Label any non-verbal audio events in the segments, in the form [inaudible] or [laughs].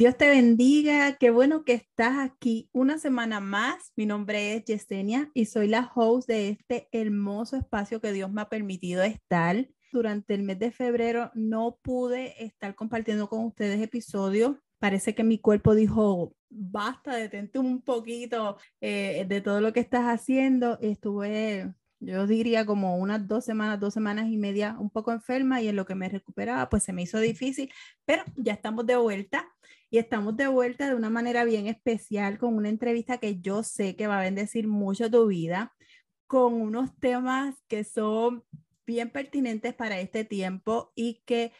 Dios te bendiga, qué bueno que estás aquí una semana más. Mi nombre es Yesenia y soy la host de este hermoso espacio que Dios me ha permitido estar. Durante el mes de febrero no pude estar compartiendo con ustedes episodios. Parece que mi cuerpo dijo, basta, detente un poquito eh, de todo lo que estás haciendo. Estuve yo diría como unas dos semanas, dos semanas y media un poco enferma y en lo que me recuperaba pues se me hizo difícil, pero ya estamos de vuelta y estamos de vuelta de una manera bien especial con una entrevista que yo sé que va a bendecir mucho tu vida, con unos temas que son bien pertinentes para este tiempo y que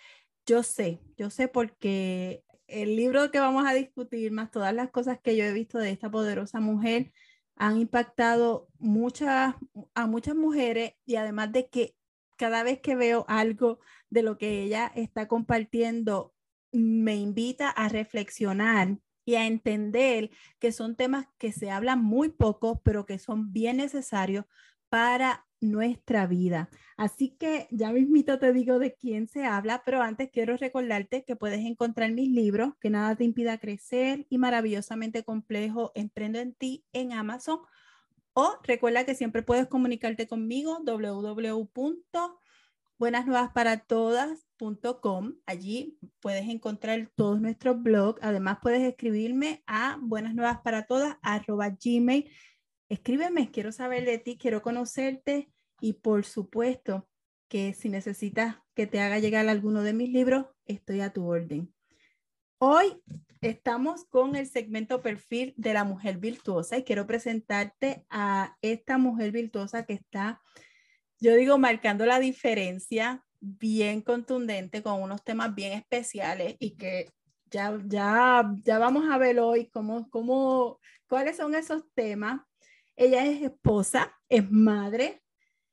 yo sé, yo sé porque el libro que vamos a discutir, más todas las cosas que yo he visto de esta poderosa mujer, han impactado muchas, a muchas mujeres y además de que cada vez que veo algo de lo que ella está compartiendo, me invita a reflexionar y a entender que son temas que se hablan muy poco, pero que son bien necesarios para nuestra vida. Así que ya mismito te digo de quién se habla, pero antes quiero recordarte que puedes encontrar mis libros, que nada te impida crecer y maravillosamente complejo, Emprendo en ti en Amazon. O recuerda que siempre puedes comunicarte conmigo, www.buenasnuevasparatodas.com. Allí puedes encontrar todos nuestros blogs. Además, puedes escribirme a buenasnuevasparatodas.gmail escríbeme, quiero saber de ti, quiero conocerte y por supuesto que si necesitas que te haga llegar alguno de mis libros, estoy a tu orden. Hoy estamos con el segmento perfil de la mujer virtuosa y quiero presentarte a esta mujer virtuosa que está, yo digo, marcando la diferencia bien contundente con unos temas bien especiales y que ya, ya, ya vamos a ver hoy cómo, cómo, cuáles son esos temas ella es esposa, es madre,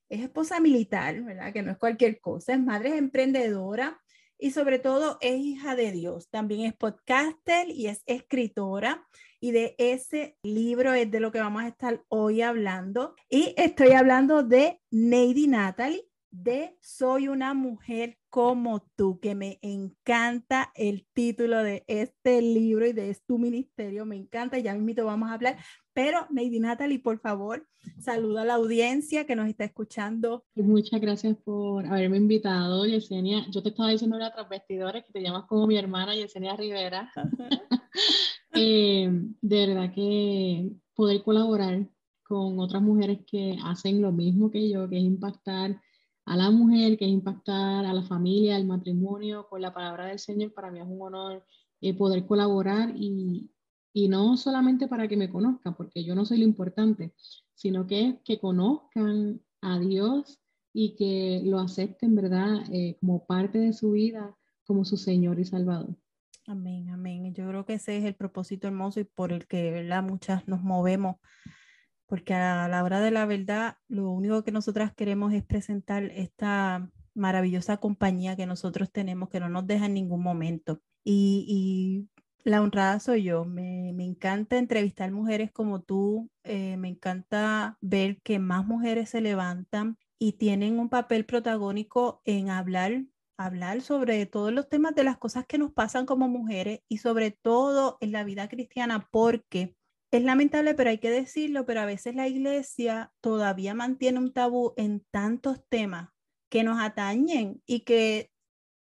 es esposa militar, ¿verdad? Que no es cualquier cosa, es madre, es emprendedora y sobre todo es hija de Dios. También es podcaster y es escritora. Y de ese libro es de lo que vamos a estar hoy hablando. Y estoy hablando de Neidy Natalie, de Soy una mujer como tú, que me encanta el título de este libro y de tu ministerio, me encanta, ya mismo vamos a hablar, pero Neidy Natalie, por favor, saluda a la audiencia que nos está escuchando. Muchas gracias por haberme invitado, Yesenia. Yo te estaba diciendo una tras vestidores que te llamas como mi hermana, Yesenia Rivera. [laughs] Eh, de verdad que poder colaborar con otras mujeres que hacen lo mismo que yo, que es impactar a la mujer, que es impactar a la familia, al matrimonio, con la palabra del Señor, para mí es un honor eh, poder colaborar y, y, no solamente para que me conozcan, porque yo no soy lo importante, sino que que conozcan a Dios y que lo acepten, ¿verdad?, eh, como parte de su vida, como su Señor y Salvador. Amén, amén. Yo creo que ese es el propósito hermoso y por el que, ¿verdad?, muchas nos movemos porque a la hora de la verdad, lo único que nosotras queremos es presentar esta maravillosa compañía que nosotros tenemos, que no nos deja en ningún momento. Y, la honrada soy yo. Me, encanta entrevistar mujeres como tú, eh, me encanta ver que más mujeres se levantan y tienen un papel protagónico en hablar hablar sobre todos los temas de las cosas que nos pasan como mujeres y sobre todo en la vida cristiana, porque es lamentable, pero hay que decirlo, pero a veces la iglesia todavía mantiene un tabú en tantos temas que nos atañen y que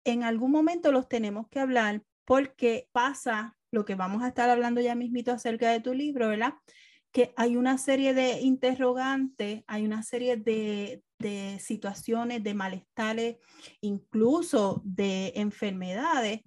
en algún momento los tenemos que hablar porque pasa lo que vamos a estar hablando ya mismito acerca de tu libro, ¿verdad? Que hay una serie de interrogantes, hay una serie de, de situaciones, de malestares, incluso de enfermedades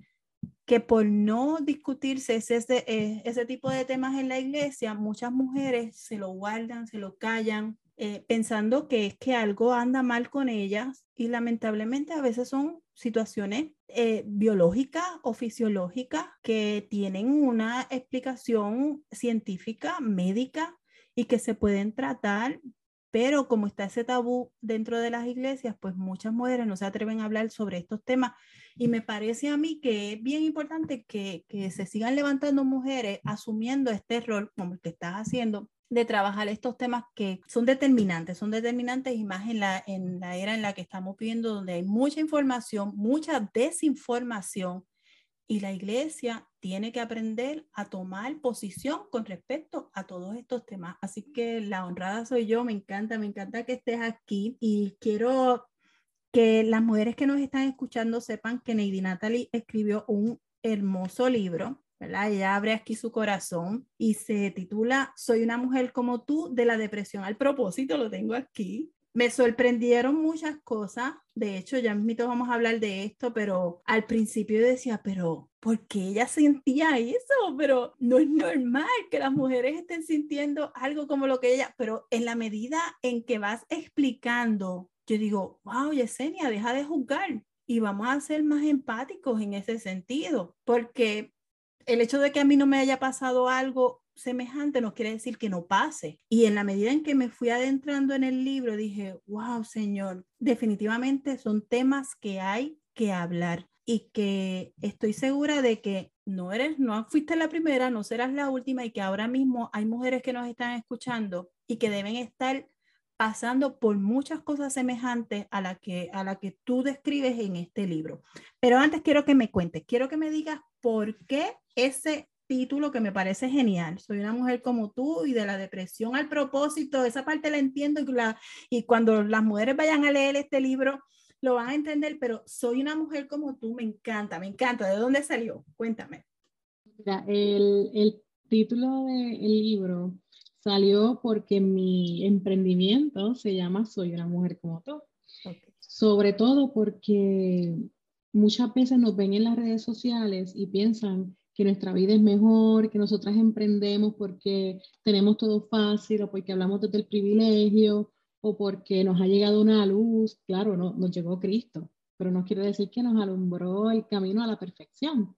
que por no discutirse ese, eh, ese, tipo de temas en la iglesia, muchas mujeres se lo guardan, se lo callan, eh, pensando que es que algo anda mal con ellas y lamentablemente a veces son situaciones eh, biológicas o fisiológicas que tienen una explicación científica, médica y que se pueden tratar pero como está ese tabú dentro de las iglesias, pues muchas mujeres no se atreven a hablar sobre estos temas. Y me parece a mí que es bien importante que, que se sigan levantando mujeres asumiendo este rol como el que estás haciendo de trabajar estos temas que son determinantes, son determinantes y más en la, en la era en la que estamos viviendo, donde hay mucha información, mucha desinformación y la iglesia tiene que aprender a tomar posición con respecto a todos estos temas. Así que la honrada soy yo, me encanta, me encanta que estés aquí y quiero que las mujeres que nos están escuchando sepan que Neidi Natalie escribió un hermoso libro ella abre aquí su corazón y se titula Soy una mujer como tú de la depresión al propósito, lo tengo aquí. Me sorprendieron muchas cosas, de hecho ya mismo vamos a hablar de esto, pero al principio decía, pero ¿por qué ella sentía eso? Pero no es normal que las mujeres estén sintiendo algo como lo que ella, pero en la medida en que vas explicando, yo digo, wow, Yesenia, deja de juzgar y vamos a ser más empáticos en ese sentido, porque el hecho de que a mí no me haya pasado algo semejante no quiere decir que no pase. Y en la medida en que me fui adentrando en el libro, dije, wow, Señor, definitivamente son temas que hay que hablar y que estoy segura de que no eres, no fuiste la primera, no serás la última y que ahora mismo hay mujeres que nos están escuchando y que deben estar pasando por muchas cosas semejantes a la que a la que tú describes en este libro. Pero antes quiero que me cuentes, quiero que me digas por qué ese título que me parece genial. Soy una mujer como tú y de la depresión al propósito, esa parte la entiendo y, la, y cuando las mujeres vayan a leer este libro lo van a entender, pero soy una mujer como tú, me encanta, me encanta. ¿De dónde salió? Cuéntame. el, el título del libro salió porque mi emprendimiento se llama Soy una mujer como tú. Sobre todo porque muchas veces nos ven en las redes sociales y piensan que nuestra vida es mejor, que nosotras emprendemos porque tenemos todo fácil o porque hablamos desde el privilegio o porque nos ha llegado una luz. Claro, no, nos llegó Cristo, pero no quiere decir que nos alumbró el camino a la perfección,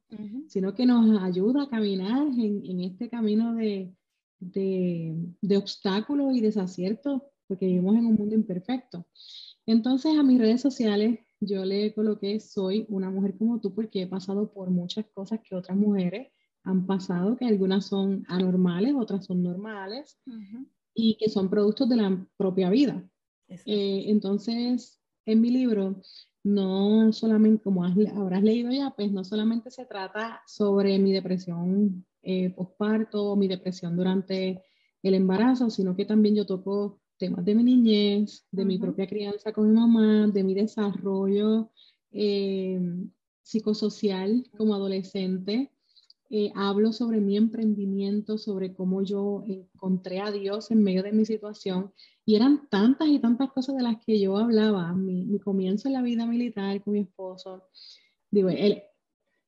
sino que nos ayuda a caminar en, en este camino de, de, de obstáculos y desaciertos, porque vivimos en un mundo imperfecto. Entonces a mis redes sociales yo le coloqué, soy una mujer como tú porque he pasado por muchas cosas que otras mujeres han pasado, que algunas son anormales, otras son normales y que son productos de la propia vida. Eh, entonces, en mi libro, no solamente, como habrás leído ya, pues no solamente se trata sobre mi depresión eh, posparto, mi depresión durante el embarazo, sino que también yo toco temas de mi niñez, de mi propia crianza con mi mamá, de mi desarrollo eh, psicosocial como adolescente. Eh, hablo sobre mi emprendimiento, sobre cómo yo encontré a Dios en medio de mi situación. Y eran tantas y tantas cosas de las que yo hablaba. Mi, mi comienzo en la vida militar con mi esposo. Digo, él,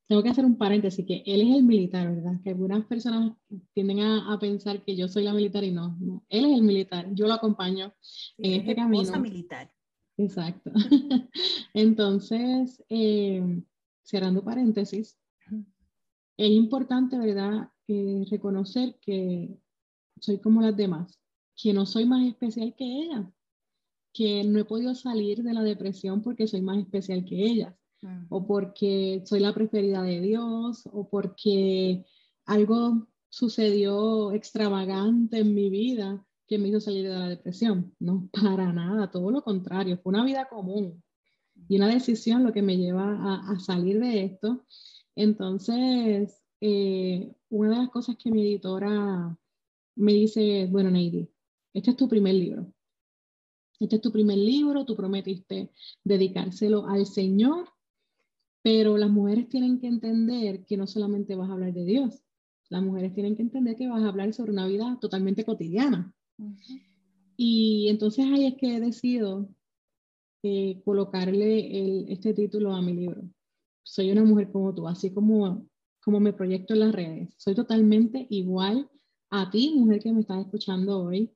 tengo que hacer un paréntesis, que él es el militar, ¿verdad? Que algunas personas tienden a, a pensar que yo soy la militar y no, no, él es el militar, yo lo acompaño en este camino. militar. Exacto. [laughs] Entonces, eh, cerrando paréntesis, es importante, ¿verdad? Eh, reconocer que soy como las demás, que no soy más especial que ellas, que no he podido salir de la depresión porque soy más especial que ellas o porque soy la preferida de Dios, o porque algo sucedió extravagante en mi vida que me hizo salir de la depresión. No, [laughs] para nada, todo lo contrario, fue una vida común y una decisión lo que me lleva a, salir de esto. Entonces, eh, una de las cosas que mi editora me dice, bueno, Neidi, este es tu primer libro. Este es tu primer libro, tú prometiste dedicárselo al Señor pero las mujeres tienen que entender que no solamente vas a hablar de Dios, las mujeres tienen que entender que vas a hablar sobre una vida totalmente cotidiana. Y entonces ahí es que he decidido eh, colocarle este título a mi libro. Soy una mujer como tú, así como, como me proyecto en las redes. Soy totalmente igual a ti, mujer que me estás escuchando hoy.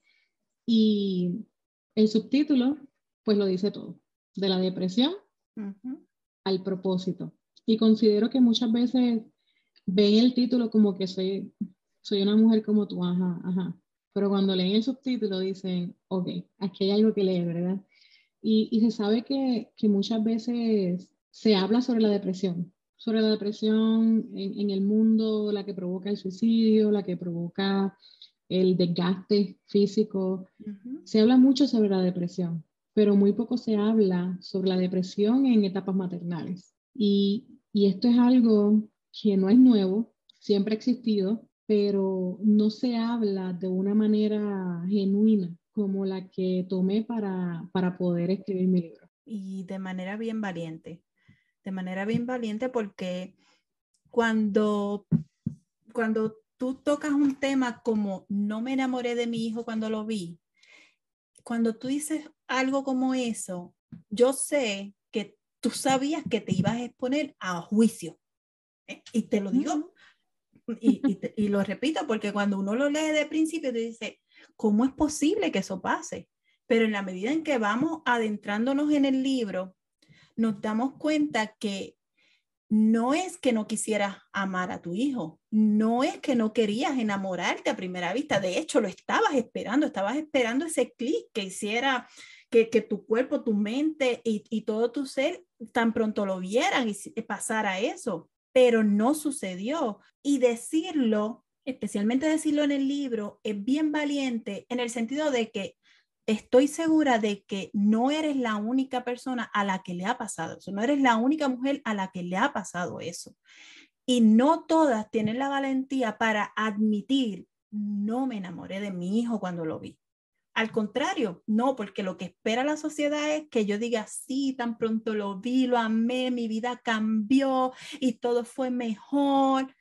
Y el subtítulo, pues lo dice todo, de la depresión al propósito. Y considero que muchas veces ven el título como que soy, soy una mujer como tú, ajá, ajá. pero cuando leen el subtítulo dicen, ok, aquí hay algo que leer, ¿verdad? Y, y se sabe que, que, muchas veces se habla sobre la depresión, sobre la depresión en, en, el mundo, la que provoca el suicidio, la que provoca el desgaste físico. Se habla mucho sobre la depresión, pero muy poco se habla sobre la depresión en etapas maternales. Y, y esto es algo que no es nuevo, siempre ha existido, pero no se habla de una manera genuina como la que tomé para, para poder escribir mi libro. Y de manera bien valiente, de manera bien valiente porque cuando, cuando tú tocas un tema como no me enamoré de mi hijo cuando lo vi, cuando tú dices algo como eso, yo sé que tú sabías que te ibas a exponer a juicio. ¿eh? Y te lo digo [laughs] y, lo repito porque cuando uno lo lee de principio, te dice, ¿cómo es posible que eso pase? Pero en la medida en que vamos adentrándonos en el libro, nos damos cuenta que no es que no quisieras amar a tu hijo, no es que no querías enamorarte a primera vista, de hecho lo estabas esperando, estabas esperando ese clic que hiciera que, tu cuerpo, tu mente y, y, todo tu ser tan pronto lo vieran y pasara eso pero no sucedió. Y decirlo, especialmente decirlo en el libro, es bien valiente en el sentido de que estoy segura de que no eres la única persona a la que le ha pasado eso, no eres la única mujer a la que le ha pasado eso. Y no todas tienen la valentía para admitir, no me enamoré de mi hijo cuando lo vi. Al contrario, no, porque lo que espera la sociedad es que yo diga, sí, tan pronto lo vi, lo amé, mi vida cambió y todo fue mejor.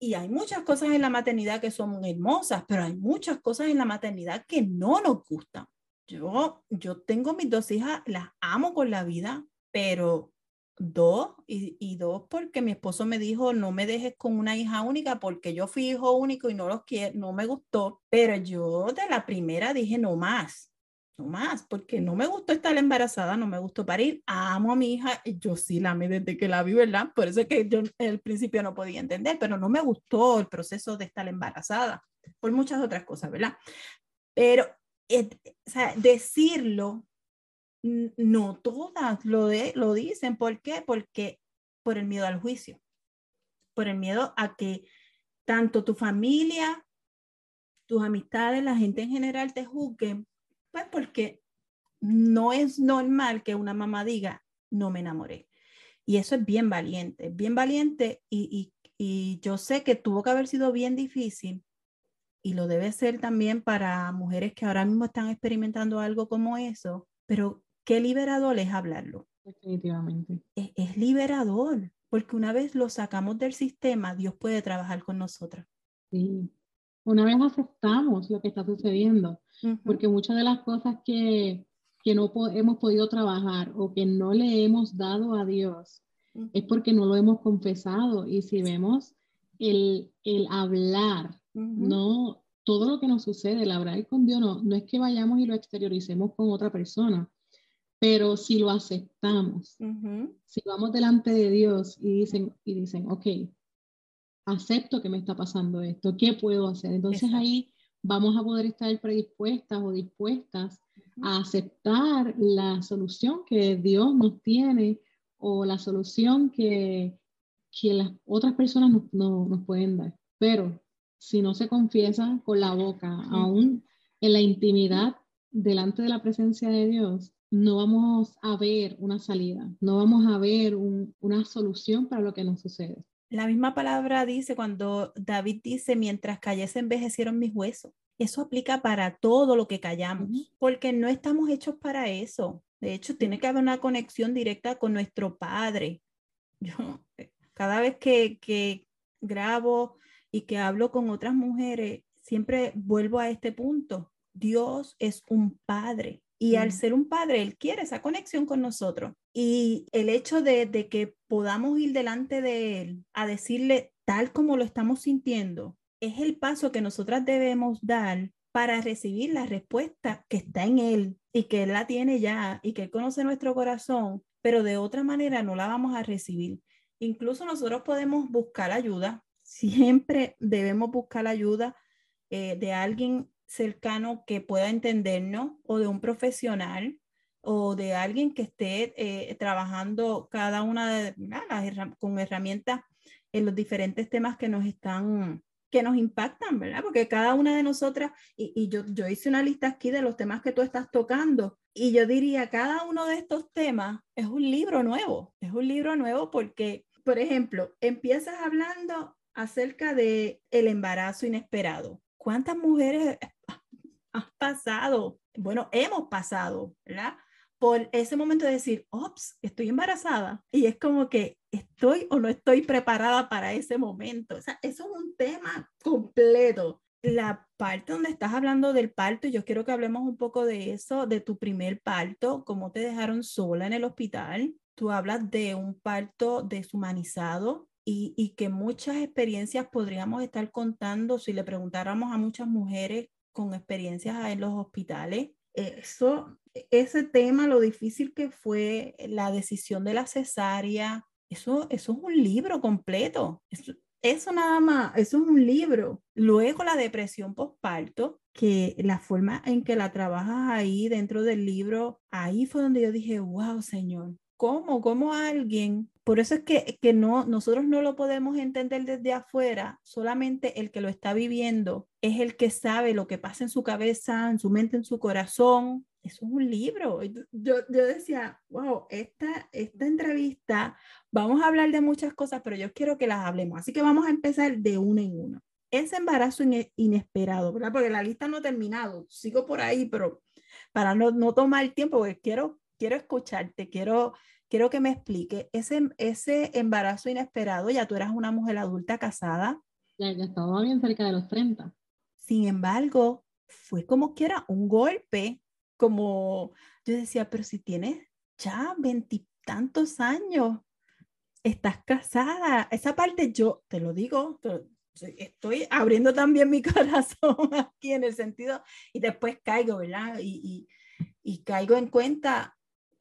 Y hay muchas cosas en la maternidad que son hermosas, pero hay muchas cosas en la maternidad que no nos gustan. Yo, yo tengo mis dos hijas, las amo con la vida, pero dos y, dos porque mi esposo me dijo no me dejes con una hija única porque yo fui hijo único y no los quiero, no me gustó, pero yo de la primera dije no más, no más, porque no me gustó estar embarazada, no me gustó parir, amo a mi hija, yo sí la amé desde que la vi, ¿verdad? Por eso es que yo al principio no podía entender, pero no me gustó el proceso de estar embarazada, por muchas otras cosas, ¿verdad? Pero eh, o sea, decirlo no todas lo, de, lo dicen. ¿Por qué? Porque por el miedo al juicio, por el miedo a que tanto tu familia, tus amistades, la gente en general te juzguen, pues porque no es normal que una mamá diga, no me enamoré. Y eso es bien valiente, bien valiente y, y yo sé que tuvo que haber sido bien difícil y lo debe ser también para mujeres que ahora mismo están experimentando algo como eso, pero qué liberador es hablarlo. Definitivamente. Es, liberador, porque una vez lo sacamos del sistema, Dios puede trabajar con nosotras. Sí, una vez aceptamos lo que está sucediendo, porque muchas de las cosas que, que no hemos podido trabajar o que no le hemos dado a Dios es porque no lo hemos confesado. Y si vemos el, el hablar, no todo lo que nos sucede, el hablar con Dios, no, no es que vayamos y lo exterioricemos con otra persona, pero si lo aceptamos, si vamos delante de Dios y dicen, y dicen, ok, acepto que me está pasando esto, ¿qué puedo hacer? Entonces ahí vamos a poder estar predispuestas o dispuestas a aceptar la solución que Dios nos tiene o la solución que, que las otras personas no, nos pueden dar. Pero si no se confiesa con la boca, aún en la intimidad delante de la presencia de Dios, no vamos a ver una salida, no vamos a ver una solución para lo que nos sucede. La misma palabra dice cuando David dice, mientras callé se envejecieron mis huesos. Eso aplica para todo lo que callamos, porque no estamos hechos para eso. De hecho, tiene que haber una conexión directa con nuestro Padre. [laughs] Yo, cada vez que, que grabo y que hablo con otras mujeres, siempre vuelvo a este punto. Dios es un Padre y al ser un padre, Él quiere esa conexión con nosotros. Y el hecho de, que podamos ir delante de Él a decirle tal como lo estamos sintiendo, es el paso que nosotras debemos dar para recibir la respuesta que está en Él y que Él la tiene ya y que Él conoce nuestro corazón, pero de otra manera no la vamos a recibir. Incluso nosotros podemos buscar ayuda, siempre debemos buscar ayuda eh, de alguien cercano que pueda entendernos o de un profesional o de alguien que esté eh, trabajando cada una de las con herramientas en los diferentes temas que nos están que nos impactan, ¿verdad? Porque cada una de nosotras, y, y, yo, yo hice una lista aquí de los temas que tú estás tocando, y yo diría, cada uno de estos temas es un libro nuevo, es un libro nuevo porque, por ejemplo, empiezas hablando acerca de el embarazo inesperado. ¿Cuántas mujeres han pasado? Bueno, hemos pasado, ¿verdad? Por ese momento de decir, ops, estoy embarazada. Y es como que estoy o no estoy preparada para ese momento. O sea, eso es un tema completo. La parte donde estás hablando del parto, yo quiero que hablemos un poco de eso, de tu primer parto, cómo te dejaron sola en el hospital. Tú hablas de un parto deshumanizado, y, y, que muchas experiencias podríamos estar contando si le preguntáramos a muchas mujeres con experiencias en los hospitales. Eso, ese tema, lo difícil que fue la decisión de la cesárea, eso, eso es un libro completo. Eso, eso nada más, eso es un libro. Luego la depresión postparto, que la forma en que la trabajas ahí dentro del libro, ahí fue donde yo dije, wow, Señor, ¿cómo? ¿Cómo alguien por eso es que, que, no, nosotros no lo podemos entender desde afuera, solamente el que lo está viviendo es el que sabe lo que pasa en su cabeza, en su mente, en su corazón. Eso es un libro. Yo, yo decía, wow, esta, esta entrevista, vamos a hablar de muchas cosas, pero yo quiero que las hablemos. Así que vamos a empezar de uno en uno. Ese embarazo inesperado, ¿verdad? Porque la lista no ha terminado. Sigo por ahí, pero para no, no tomar tiempo, porque quiero, quiero escucharte, quiero quiero que me explique ese, ese embarazo inesperado, ya tú eras una mujer adulta casada. Ya, ya estaba bien cerca de los 30. Sin embargo, fue como que era un golpe, como yo decía, pero si tienes ya veintitantos años, estás casada, esa parte yo te lo digo, estoy abriendo también mi [laughs] corazón aquí en el sentido, y después caigo, ¿verdad? Y, y, y caigo en cuenta,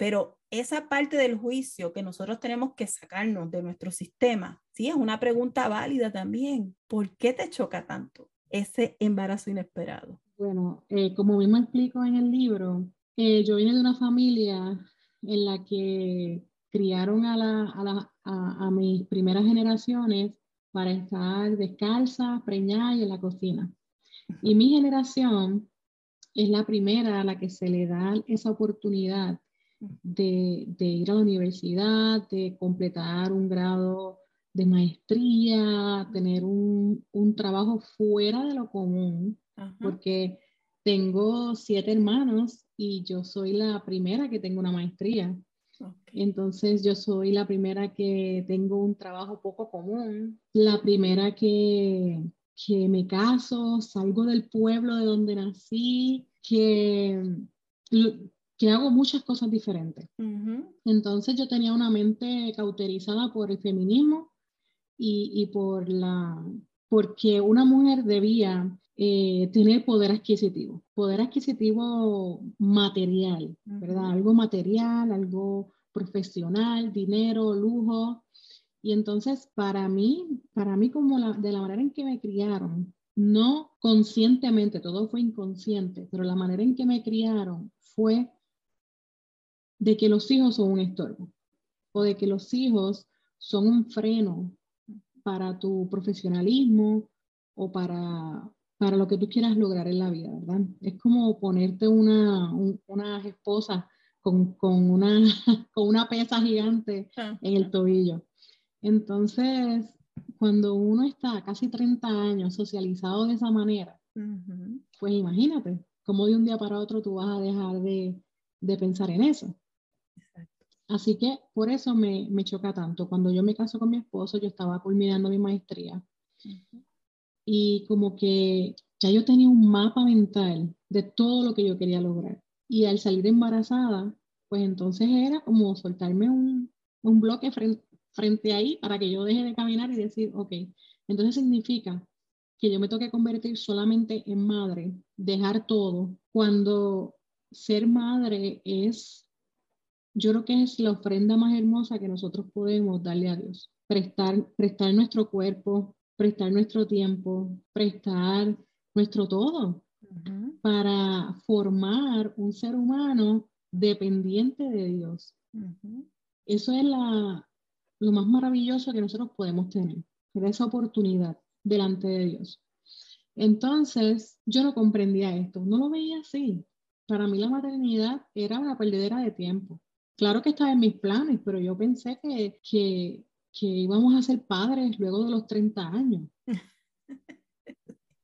pero esa parte del juicio que nosotros tenemos que sacarnos de nuestro sistema, sí, es una pregunta válida también. ¿Por qué te choca tanto ese embarazo inesperado? Bueno, eh, como mismo explico en el libro, eh, yo vine de una familia en la que criaron a, la, a, la, a, a mis primeras generaciones para estar descalza, preñada y en la cocina. Y mi generación es la primera a la que se le da esa oportunidad de, ir a la universidad, de completar un grado de maestría, tener un, trabajo fuera de lo común, porque tengo siete hermanos y yo soy la primera que tengo una maestría. Entonces yo soy la primera que tengo un trabajo poco común, la primera que, que me caso, salgo del pueblo de donde nací, que que hago muchas cosas diferentes. Entonces yo tenía una mente cauterizada por el feminismo y, y por la, porque una mujer debía eh, tener poder adquisitivo, poder adquisitivo material, ¿verdad? Algo material, algo profesional, dinero, lujo. Y entonces para mí, para mí como la, de la manera en que me criaron, no conscientemente, todo fue inconsciente, pero la manera en que me criaron fue de que los hijos son un estorbo o de que los hijos son un freno para tu profesionalismo o para, para lo que tú quieras lograr en la vida, ¿verdad? Es como ponerte una, una esposa con, con, una, [laughs] con una pesa gigante en el tobillo. Entonces, cuando uno está casi 30 años socializado de esa manera, pues imagínate, cómo de un día para otro tú vas a dejar de, de pensar en eso. Así que por eso me, me, choca tanto. Cuando yo me caso con mi esposo, yo estaba culminando mi maestría y como que ya yo tenía un mapa mental de todo lo que yo quería lograr. Y al salir embarazada, pues entonces era como soltarme un, un bloque frente, frente ahí para que yo deje de caminar y decir, ok, entonces significa que yo me toque convertir solamente en madre, dejar todo, cuando ser madre es yo creo que es la ofrenda más hermosa que nosotros podemos darle a Dios. Prestar, prestar nuestro cuerpo, prestar nuestro tiempo, prestar nuestro todo, para formar un ser humano dependiente de Dios. Eso es la, lo más maravilloso que nosotros podemos tener, esa oportunidad delante de Dios. Entonces, yo no comprendía esto, no lo veía así. Para mí la maternidad era una perdedera de tiempo. Claro que estaba en mis planes, pero yo pensé que, que, que íbamos a ser padres luego de los 30 años. [laughs]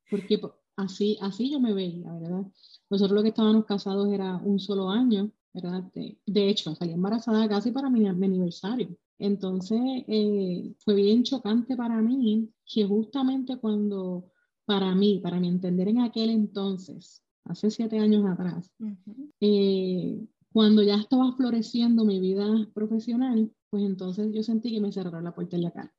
Porque así, así yo me veía, ¿verdad? Nosotros lo que estábamos casados era un solo año, ¿verdad? De, hecho, salí embarazada casi para mi, aniversario. Entonces, eh, fue bien chocante para mí que justamente cuando, para mí, para mi entender en aquel entonces, hace siete años atrás, eh, cuando ya estaba floreciendo mi vida profesional, pues entonces yo sentí que me cerraron la puerta en la cara.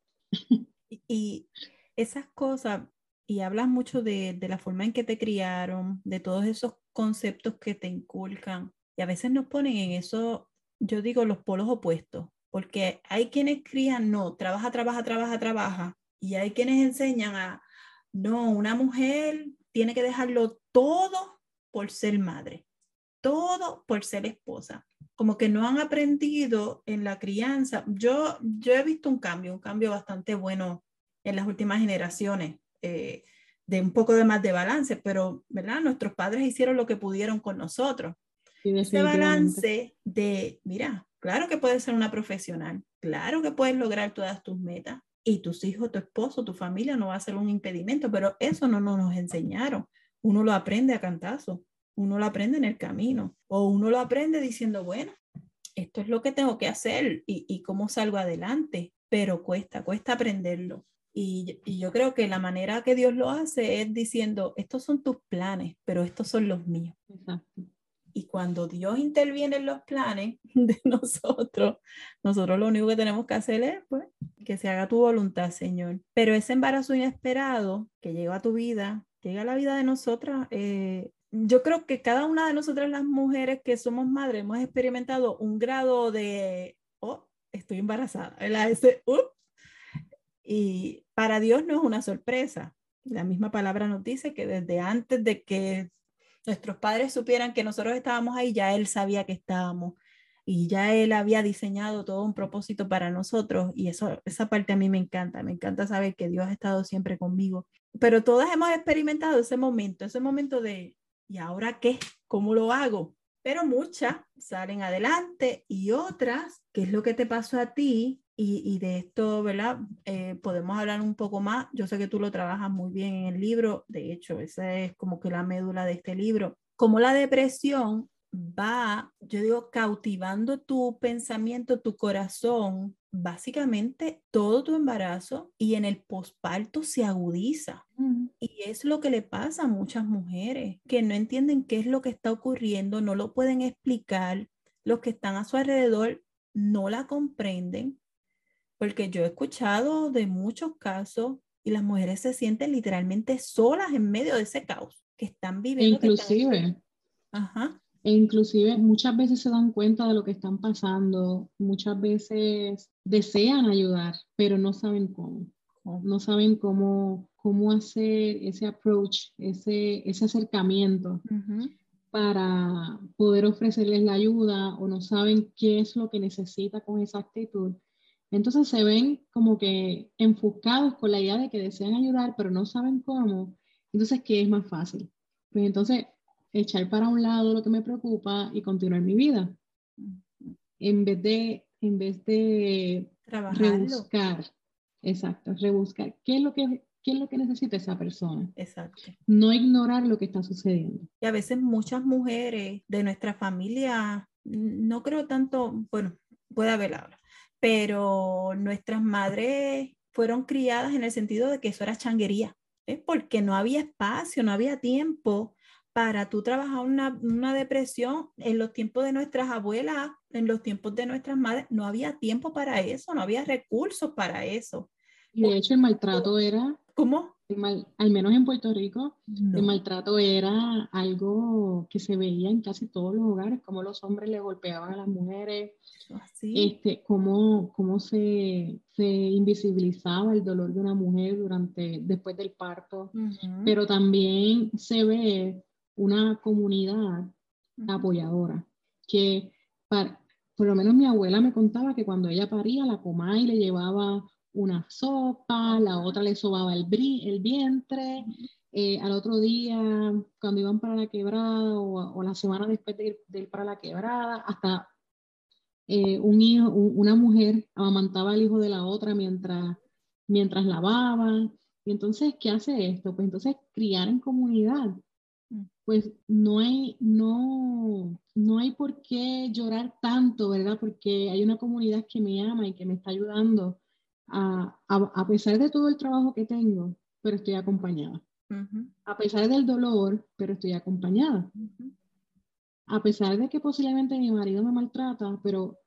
y esas cosas, y hablas mucho de, de, la forma en que te criaron, de todos esos conceptos que te inculcan, y a veces nos ponen en eso, yo digo, los polos opuestos, porque hay quienes crían, no, trabaja, trabaja, trabaja, trabaja, y hay quienes enseñan a, no, una mujer tiene que dejarlo todo por ser madre, todo por ser esposa. Como que no han aprendido en la crianza. Yo, yo he visto un cambio, un cambio bastante bueno en las últimas generaciones, eh, de un poco de más de balance, pero, ¿verdad? Nuestros padres hicieron lo que pudieron con nosotros. Ese balance de, mira, claro que puedes ser una profesional, claro que puedes lograr todas tus metas y tus hijos, tu esposo, tu familia no va a ser un impedimento, pero eso no nos enseñaron. Uno lo aprende a cantazo, uno lo aprende en el camino o uno lo aprende diciendo, bueno, esto es lo que tengo que hacer y, y cómo salgo adelante, pero cuesta, cuesta aprenderlo. Y, y, yo creo que la manera que Dios lo hace es diciendo, estos son tus planes, pero estos son los míos. Exacto. Y cuando Dios interviene en los planes [laughs] de nosotros, nosotros lo único que tenemos que hacer es pues, que se haga tu voluntad, Señor. Pero ese embarazo inesperado que llega a tu vida, llega a la vida de nosotras, eh, yo creo que cada una de nosotras las mujeres que somos madres hemos experimentado un grado de, oh, estoy embarazada, Ese, uh, y para Dios no es una sorpresa. La misma palabra nos dice que desde antes de que nuestros padres supieran que nosotros estábamos ahí, ya él sabía que estábamos y ya él había diseñado todo un propósito para nosotros y eso esa parte a mí me encanta, me encanta saber que Dios ha estado siempre conmigo. Pero todas hemos experimentado ese momento, ese momento de ¿y ahora qué? ¿Cómo lo hago? Pero muchas salen adelante y otras, ¿qué es lo que te pasó a ti? Y, de esto, ¿verdad? Eh, podemos hablar un poco más. Yo sé que tú lo trabajas muy bien en el libro. De hecho, esa es como que la médula de este libro. Como la depresión va, yo digo, cautivando tu pensamiento, tu corazón, básicamente todo tu embarazo y en el posparto se agudiza. Y es lo que le pasa a muchas mujeres que no entienden qué es lo que está ocurriendo, no lo pueden explicar. Los que están a su alrededor no la comprenden porque yo he escuchado de muchos casos y las mujeres se sienten literalmente solas en medio de ese caos que están viviendo. Inclusive, ajá. E inclusive muchas veces se dan cuenta de lo que están pasando, muchas veces desean ayudar, pero no saben cómo. No saben cómo, cómo hacer ese approach, ese, ese acercamiento para poder ofrecerles la ayuda o no saben qué es lo que necesita con esa actitud. Entonces se ven como que enfocados con la idea de que desean ayudar, pero no saben cómo. Entonces, ¿qué es más fácil? Pues entonces, echar para un lado lo que me preocupa y continuar mi vida. En vez de, en vez de rebuscar, exacto, rebuscar qué es lo que qué es lo que necesita esa persona. Exacto. No ignorar lo que está sucediendo. Y a veces muchas mujeres de nuestra familia, no creo tanto, bueno, puede haber ahora, pero nuestras madres fueron criadas en el sentido de que eso era changuería, ¿eh? porque no había espacio, no había tiempo para tú trabajar una, una, depresión en los tiempos de nuestras abuelas, en los tiempos de nuestras madres, no había tiempo para eso, no había recursos para eso. Y de hecho el maltrato era ¿Cómo? al menos en Puerto Rico, el maltrato era algo que se veía en casi todos los hogares, como los hombres le golpeaban a las mujeres, este, cómo, cómo se, se, invisibilizaba el dolor de una mujer durante, después del parto, pero también se ve una comunidad apoyadora, que por lo menos mi abuela me contaba que cuando ella paría, la y le llevaba una sopa, la otra le sobaba el, el vientre, eh, al otro día, cuando iban para la quebrada o, la semana después de ir, para la quebrada, hasta eh, un hijo, una mujer amamantaba al hijo de la otra mientras, mientras lavaban. Y entonces, ¿qué hace esto? Pues entonces criar en comunidad. Pues no hay, no, no hay por qué llorar tanto, ¿verdad? Porque hay una comunidad que me ama y que me está ayudando a, pesar de todo el trabajo que tengo, pero estoy acompañada. A pesar del dolor, pero estoy acompañada. A pesar de que posiblemente mi marido me maltrata, pero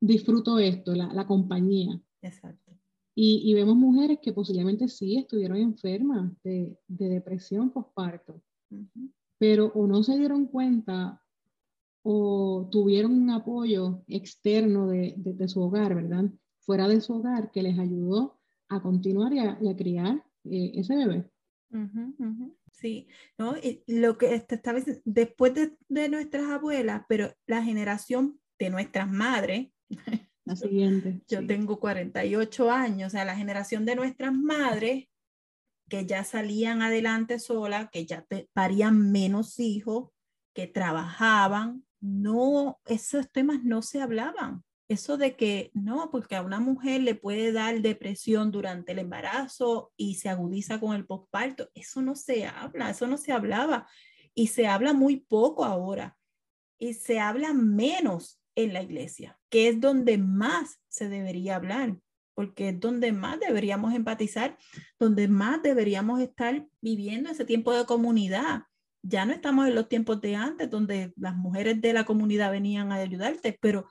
disfruto esto, la, compañía. Exacto. Y, vemos mujeres que posiblemente sí estuvieron enfermas de, depresión postparto, pero o no se dieron cuenta o tuvieron un apoyo externo de, de su hogar, ¿verdad? fuera de su hogar que les ayudó a continuar y a, criar eh, ese bebé. Sí, ¿no? lo que está después de, nuestras abuelas, pero la generación de nuestras madres, la siguiente. [laughs] Yo tengo 48 años, o sea, la generación de nuestras madres que ya salían adelante solas, que ya parían menos hijos, que trabajaban, no, esos temas no se hablaban. Eso de que no, porque a una mujer le puede dar depresión durante el embarazo y se agudiza con el postparto, eso no se habla, eso no se hablaba. Y se habla muy poco ahora. Y se habla menos en la iglesia, que es donde más se debería hablar, porque es donde más deberíamos empatizar, donde más deberíamos estar viviendo ese tiempo de comunidad. Ya no estamos en los tiempos de antes, donde las mujeres de la comunidad venían a ayudarte, pero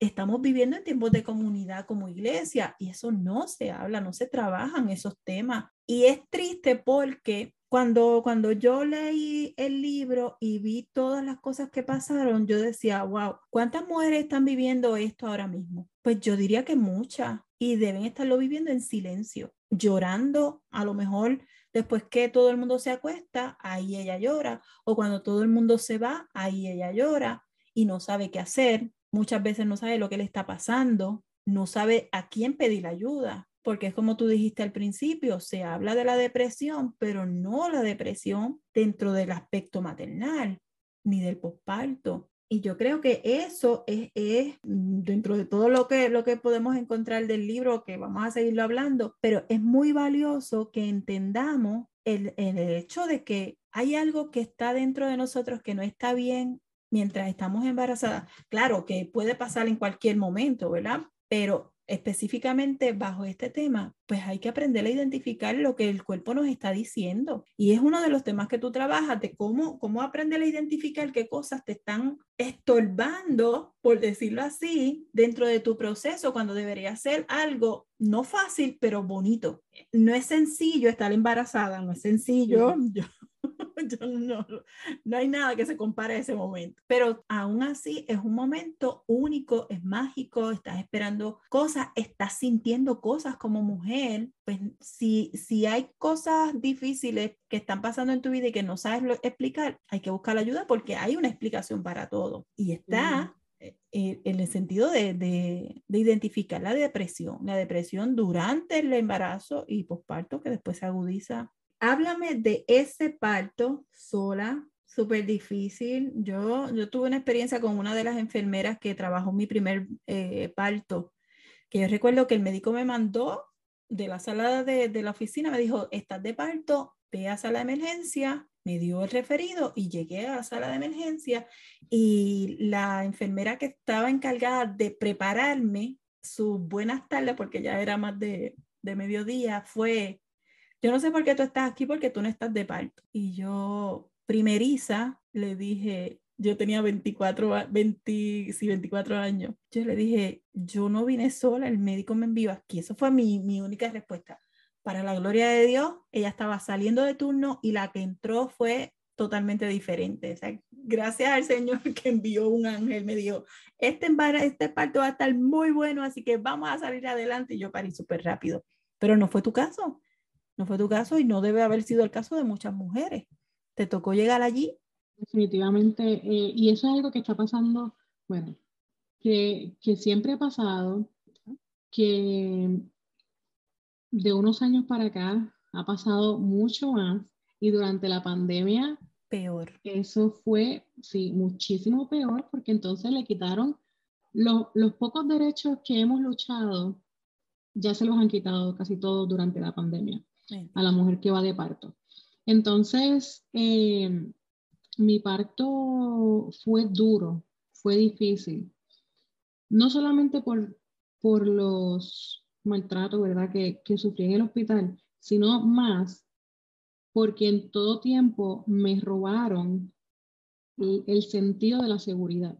estamos viviendo en tiempos de comunidad como iglesia y eso no se habla, no se trabajan esos temas. Y es triste porque cuando, cuando yo leí el libro y vi todas las cosas que pasaron, yo decía, wow, ¿cuántas mujeres están viviendo esto ahora mismo? Pues yo diría que muchas y deben estarlo viviendo en silencio, llorando a lo mejor después que todo el mundo se acuesta, ahí ella llora, o cuando todo el mundo se va, ahí ella llora y no sabe qué hacer, muchas veces no sabe lo que le está pasando, no sabe a quién pedir ayuda, porque es como tú dijiste al principio, se habla de la depresión, pero no la depresión dentro del aspecto maternal ni del posparto. Y yo creo que eso es, es, dentro de todo lo que, lo que podemos encontrar del libro, que vamos a seguirlo hablando, pero es muy valioso que entendamos el, el hecho de que hay algo que está dentro de nosotros que no está bien mientras estamos embarazadas. Claro que puede pasar en cualquier momento, ¿verdad? Pero específicamente bajo este tema, pues hay que aprender a identificar lo que el cuerpo nos está diciendo. Y es uno de los temas que tú trabajas de cómo, cómo aprender a identificar qué cosas te están estorbando, por decirlo así, dentro de tu proceso, cuando debería ser algo no fácil, pero bonito. No es sencillo estar embarazada, no es sencillo. No, no hay nada que se compare a ese momento. Pero aún así es un momento único, es mágico, estás esperando cosas, estás sintiendo cosas como mujer. Pues si, si hay cosas difíciles que están pasando en tu vida y que no sabes explicar, hay que buscar la ayuda porque hay una explicación para todo. Y está eh, eh, en el sentido de, de, de, identificar la depresión, la depresión durante el embarazo y posparto que después se agudiza háblame de ese parto sola, súper difícil. Yo, yo tuve una experiencia con una de las enfermeras que trabajó mi primer eh, parto, que yo recuerdo que el médico me mandó de la sala de, la oficina, me dijo, estás de parto, ve a sala de emergencia, me dio el referido y llegué a la sala de emergencia y la enfermera que estaba encargada de prepararme sus buenas tardes, porque ya era más de, de mediodía, fue yo no sé por qué tú estás aquí porque tú no estás de parto. Y yo, primeriza, le dije, yo tenía 24, 20, 24 años. Yo le dije, yo no vine sola, el médico me envió aquí. Eso fue mi, mi única respuesta. para la gloria de Dios, ella estaba saliendo de turno y la que entró fue totalmente diferente. gracias al Señor [laughs] que envió un ángel, me dijo, este, este parto va a estar muy bueno, así que vamos a salir adelante. Y yo parí súper rápido. Pero no fue tu caso, no fue tu caso y no debe haber sido el caso de muchas mujeres. Te tocó llegar allí. Definitivamente, eh, y eso es algo que está pasando, bueno, que, que siempre ha pasado, que de unos años para acá ha pasado mucho más y durante la pandemia peor. Eso fue, sí, muchísimo peor porque entonces le quitaron los pocos derechos que hemos luchado, ya se los han quitado casi todos durante la pandemia a la mujer que va de parto. Entonces, eh, mi parto fue duro, fue difícil, no solamente por, por los maltratos ¿verdad? Que, que sufrí en el hospital, sino más porque en todo tiempo me robaron el, sentido de la seguridad.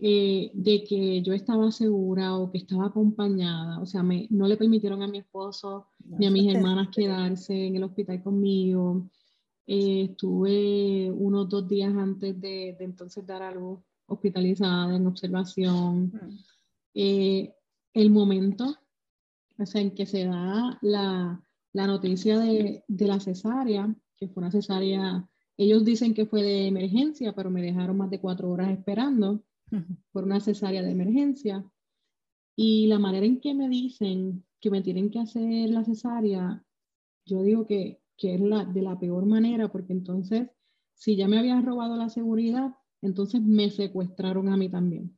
Eh, de que yo estaba segura o que estaba acompañada, o sea, me, no le permitieron a mi esposo ni a mis hermanas quedarse en el hospital conmigo. Eh, estuve unos dos días antes de, entonces dar algo hospitalizada en observación. Eh, el momento o sea, en que se da la, la noticia de, de, la cesárea, que fue una cesárea, ellos dicen que fue de emergencia, pero me dejaron más de cuatro horas esperando por una cesárea de emergencia. Y la manera en que me dicen que me tienen que hacer la cesárea, yo digo que, que es la, de la peor manera, porque entonces, si ya me habían robado la seguridad, entonces me secuestraron a mí también.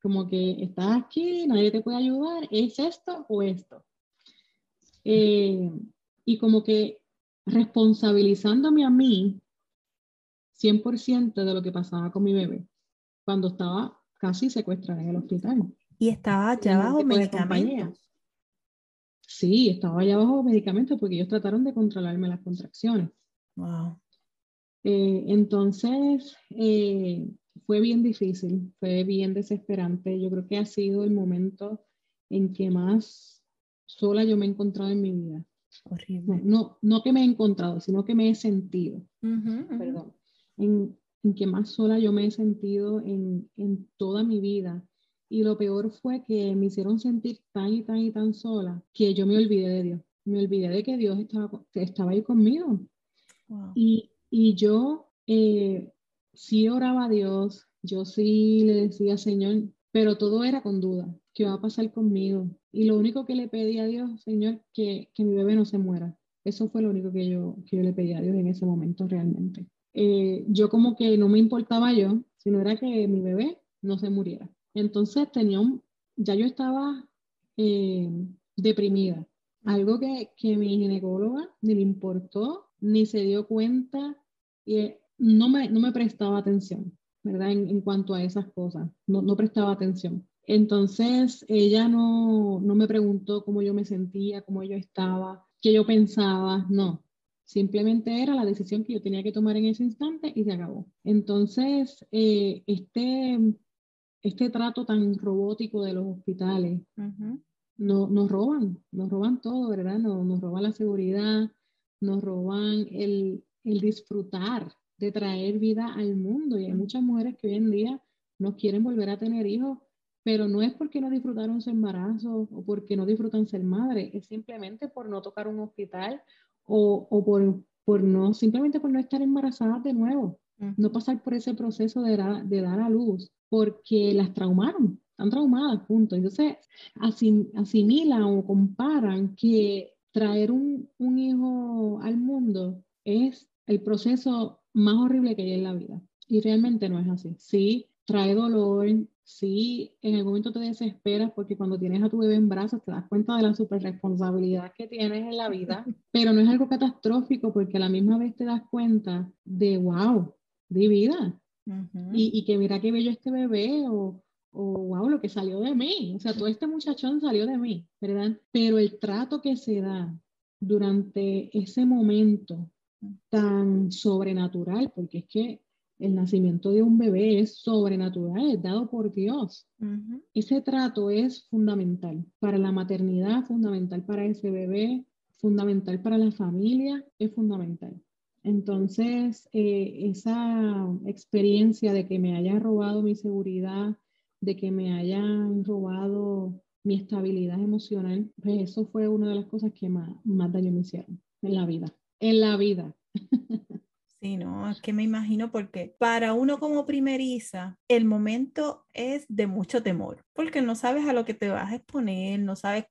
Como que estás aquí, nadie te puede ayudar, ¿es esto o esto? Eh, y como que responsabilizándome a mí 100% de lo que pasaba con mi bebé cuando estaba casi secuestrada en el hospital. ¿Y estaba ya bajo medicamentos? Sí, estaba ya bajo medicamentos porque ellos trataron de controlarme las contracciones. Wow. Eh, entonces, eh, fue bien difícil, fue bien desesperante. Yo creo que ha sido el momento en que más sola yo me he encontrado en mi vida. Horrible. No, no, que me he encontrado, sino que me he sentido. Perdón. En, en, que más sola yo me he sentido en, en, toda mi vida. Y lo peor fue que me hicieron sentir tan y tan y tan sola que yo me olvidé de Dios. Me olvidé de que Dios estaba, estaba ahí conmigo. Y, y, yo eh, sí oraba a Dios, yo sí le decía, Señor, pero todo era con duda. ¿Qué va a pasar conmigo? Y lo único que le pedí a Dios, Señor, que, que mi bebé no se muera. Eso fue lo único que yo, que yo le pedí a Dios en ese momento realmente. Eh, yo como que no me importaba yo, sino era que mi bebé no se muriera. Entonces tenía ya yo estaba eh, deprimida. Algo que, que mi ginecóloga ni le importó, ni se dio cuenta y eh, no me, no me prestaba atención, ¿verdad? En, en cuanto a esas cosas, no, no prestaba atención. Entonces, ella no, no me preguntó cómo yo me sentía, cómo yo estaba, qué yo pensaba, no. Simplemente era la decisión que yo tenía que tomar en ese instante y se acabó. Entonces, eh, este, este trato tan robótico de los hospitales no, nos roban, nos roban todo, ¿verdad? Nos, nos roban la seguridad, nos roban el, el disfrutar de traer vida al mundo. Y hay muchas mujeres que hoy en día no quieren volver a tener hijos pero no es porque no disfrutaron su embarazo o porque no disfrutan ser madre, es simplemente por no tocar un hospital o, o por, por, no, simplemente por no estar embarazadas de nuevo, no pasar por ese proceso de, de dar a luz, porque las traumaron, están traumadas, punto. Entonces, asimilan o comparan que traer un, un hijo al mundo es el proceso más horrible que hay en la vida. Y realmente no es así. Sí, trae dolor, sí, en el momento te desesperas porque cuando tienes a tu bebé en brazos te das cuenta de la super responsabilidad que tienes en la vida, [laughs] pero no es algo catastrófico porque a la misma vez te das cuenta de, wow, de vida. y, y, que mira qué bello este bebé o, o, wow, lo que salió de mí. O sea, todo este muchachón salió de mí, ¿verdad? Pero el trato que se da durante ese momento tan sobrenatural, porque es que el nacimiento de un bebé es sobrenatural, es dado por Dios. Ese trato es fundamental para la maternidad, fundamental para ese bebé, fundamental para la familia, es fundamental. Entonces, eh, esa experiencia de que me hayan robado mi seguridad, de que me hayan robado mi estabilidad emocional, pues eso fue una de las cosas que más, más daño me hicieron en la vida. En la vida. [laughs] Sí, no, es que me imagino porque para uno como primeriza, el momento es de mucho temor, porque no sabes a lo que te vas a exponer, no sabes,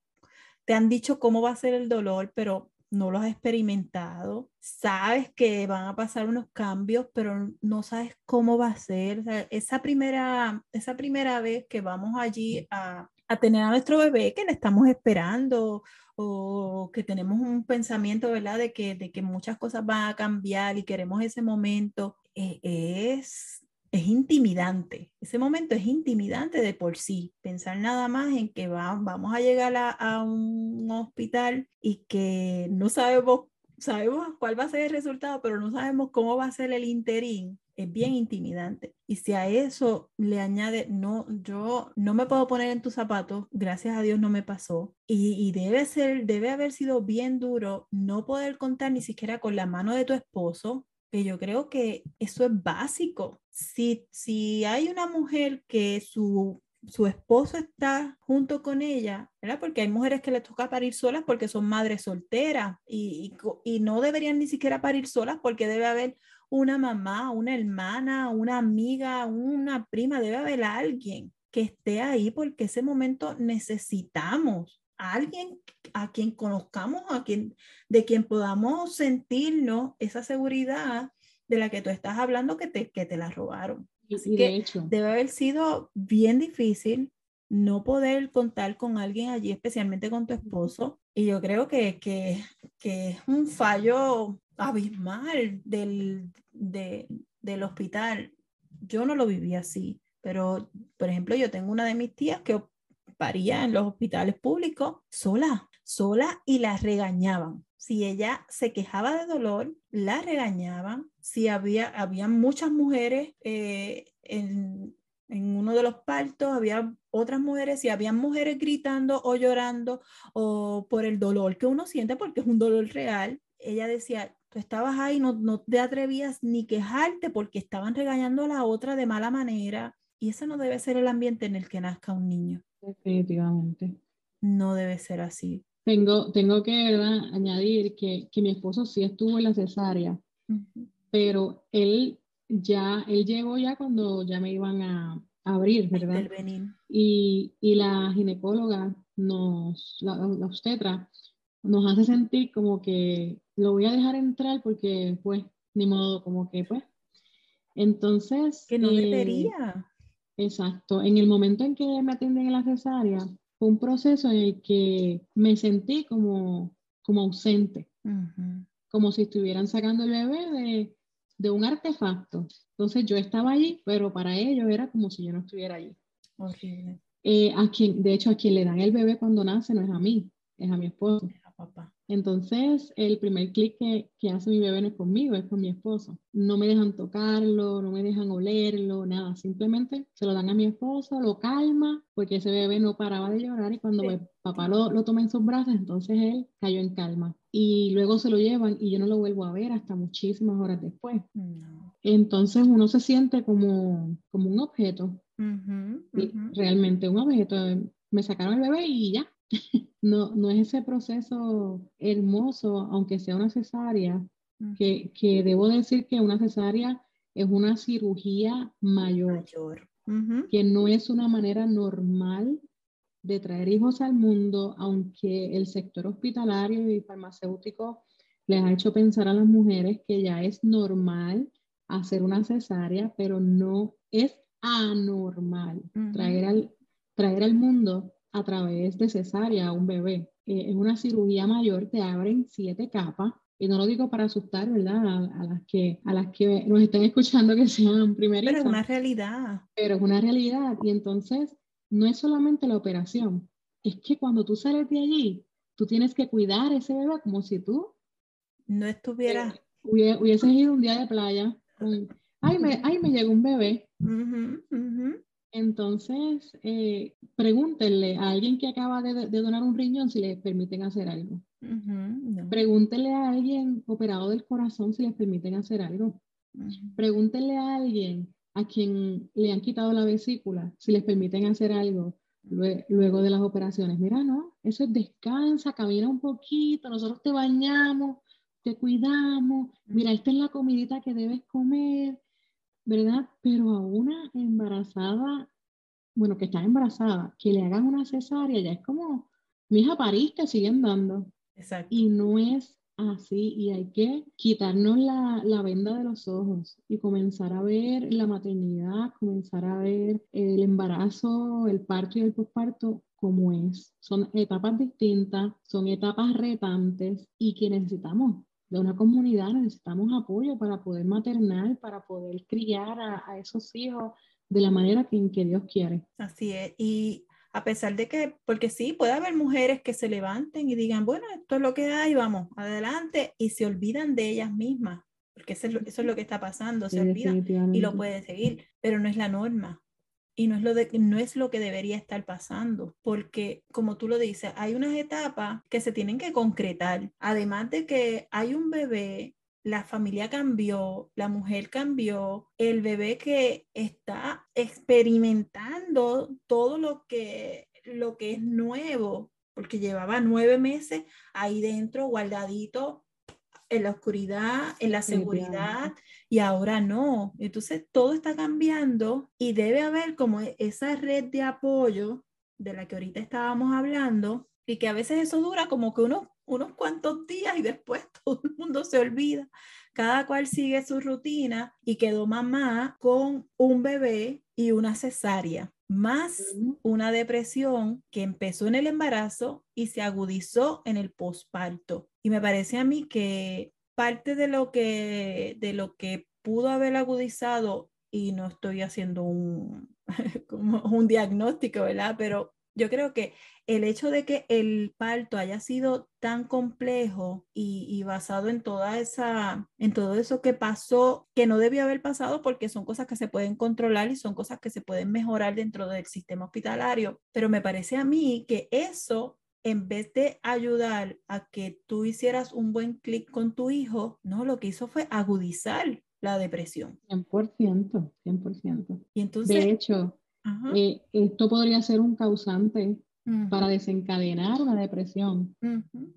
te han dicho cómo va a ser el dolor, pero no lo has experimentado. Sabes que van a pasar unos cambios, pero no sabes cómo va a ser. esa, primera, esa primera vez que vamos allí a, a tener a nuestro bebé que le estamos esperando o que tenemos un pensamiento, ¿verdad? De que, de que muchas cosas van a cambiar y queremos ese momento, eh, es, es intimidante. Ese momento es intimidante de por sí. Pensar nada más en que va, vamos a llegar a, a un hospital y que no sabemos, sabemos cuál va a ser el resultado, pero no sabemos cómo va a ser el interín es bien intimidante. Y si a eso le añade, no, yo no me puedo poner en tus zapatos, gracias a Dios no me pasó. Y, y, debe ser, debe haber sido bien duro no poder contar ni siquiera con la mano de tu esposo, que yo creo que eso es básico. Si, si hay una mujer que su su esposo está junto con ella, ¿verdad? Porque hay mujeres que les toca parir solas porque son madres solteras y, y, y, no deberían ni siquiera parir solas porque debe haber una mamá, una hermana, una amiga, una prima, debe haber alguien que esté ahí porque ese momento necesitamos a alguien a quien conozcamos, a quien, de quien podamos sentirnos esa seguridad de la que tú estás hablando que te, que te la robaron. Así que hecho. debe haber sido bien difícil no poder contar con alguien allí, especialmente con tu esposo. Y yo creo que, que, que es un fallo abismal del, del hospital. Yo no lo viví así, pero por ejemplo, yo tengo una de mis tías que paría en los hospitales públicos sola, sola y la regañaban. Si ella se quejaba de dolor, la regañaban. Si había, había muchas mujeres eh, en, en uno de los partos, había otras mujeres, si había mujeres gritando o llorando o por el dolor que uno siente, porque es un dolor real, ella decía, tú estabas ahí, no, no te atrevías ni quejarte porque estaban regañando a la otra de mala manera. Y ese no debe ser el ambiente en el que nazca un niño. Definitivamente. No debe ser así. Tengo, tengo que ¿verdad? añadir que, que, mi esposo sí estuvo en la cesárea, pero él ya, él llegó ya cuando ya me iban a, abrir, ¿verdad? Y, y, la ginecóloga nos, la, la obstetra, nos hace sentir como que lo voy a dejar entrar porque, pues, ni modo, como que, pues. Entonces. Que no debería. Exacto. En el momento en que me atienden en la cesárea, fue un proceso en el que me sentí como, como ausente, como si estuvieran sacando el bebé de, de, un artefacto. Entonces yo estaba allí, pero para ellos era como si yo no estuviera allí. Horrible. Eh, a quien, de hecho, a quien le dan el bebé cuando nace no es a mí, es a mi esposo papá. Entonces, el primer clic que, que, hace mi bebé no es conmigo, es con mi esposo. No me dejan tocarlo, no me dejan olerlo, nada. Simplemente se lo dan a mi esposo, lo calma, porque ese bebé no paraba de llorar y cuando sí. papá lo, lo toma en sus brazos, entonces él cayó en calma. Y luego se lo llevan y yo no lo vuelvo a ver hasta muchísimas horas después. No. Entonces uno se siente como, como un objeto. Uh -huh, uh -huh. Realmente un objeto. Me sacaron el bebé y ya, [laughs] no, no es ese proceso hermoso, aunque sea una cesárea, que, que debo decir que una cesárea es una cirugía mayor, mayor. Uh -huh. que no es una manera normal de traer hijos al mundo, aunque el sector hospitalario y farmacéutico les ha hecho pensar a las mujeres que ya es normal hacer una cesárea, pero no es anormal uh -huh. traer, al, traer al mundo a través de cesárea a un bebé. Eh, es una cirugía mayor, te abren siete capas. Y no lo digo para asustar, ¿verdad? A, a, las, que, a las que nos estén escuchando que sean primerizas. Pero es una realidad. Pero es una realidad. Y entonces, no es solamente la operación. Es que cuando tú sales de allí, tú tienes que cuidar a ese bebé como si tú... No estuvieras... Eh, hubieses ido un día de playa con, ay, me, ay, me llegó un bebé. Entonces, eh, pregúntenle a alguien que acaba de, donar un riñón si les permiten hacer algo. Pregúntenle a alguien operado del corazón si les permiten hacer algo. Pregúntenle a alguien a quien le han quitado la vesícula si les permiten hacer algo luego de las operaciones. Mira, no, eso es descansa, camina un poquito, nosotros te bañamos, te cuidamos, mira, esta es la comidita que debes comer, ¿verdad? Pero a una embarazada, bueno, que está embarazada, que le hagan una cesárea, ya es como, mis hija, te siguen dando. Exacto. Y no es así, y hay que quitarnos la, la, venda de los ojos y comenzar a ver la maternidad, comenzar a ver el embarazo, el parto y el posparto como es. Son etapas distintas, son etapas retantes y que necesitamos de una comunidad, necesitamos apoyo para poder maternar, para poder criar a, esos hijos de la manera que, que Dios quiere. Así es. Y a pesar de que, porque sí, puede haber mujeres que se levanten y digan, bueno, esto es lo que hay, vamos, adelante, y se olvidan de ellas mismas, porque eso es lo, eso es lo que está pasando, se olvidan y lo pueden seguir, pero no es la norma y no es, lo de, no es lo que debería estar pasando, porque como tú lo dices, hay unas etapas que se tienen que concretar, además de que hay un bebé, la familia cambió, la mujer cambió, el bebé que está experimentando todo lo que, lo que es nuevo, porque llevaba nueve meses ahí dentro guardadito en la oscuridad, en la seguridad, y ahora no. Entonces todo está cambiando y debe haber como e, esa red de apoyo de la que ahorita estábamos hablando y que a veces eso dura como que unos, unos cuantos días y después [laughs] todo el mundo se olvida. Cada cual sigue su rutina y quedó mamá con un bebé y una cesárea, más una depresión que empezó en el embarazo y se agudizó en el posparto. Y me parece a mí que parte de lo que, de lo que pudo haber agudizado, y no estoy haciendo un, [laughs] como un diagnóstico, ¿verdad? Pero yo creo que el hecho de que el parto haya sido tan complejo y, basado en toda esa, en todo eso que pasó, que no debió haber pasado porque son cosas que se pueden controlar y son cosas que se pueden mejorar dentro del sistema hospitalario. Pero me parece a mí que eso en vez de ayudar a que tú hicieras un buen clic con tu hijo, no, lo que hizo fue agudizar la depresión. 100%, 100%. Y entonces, de hecho, eh, esto podría ser un causante para desencadenar una depresión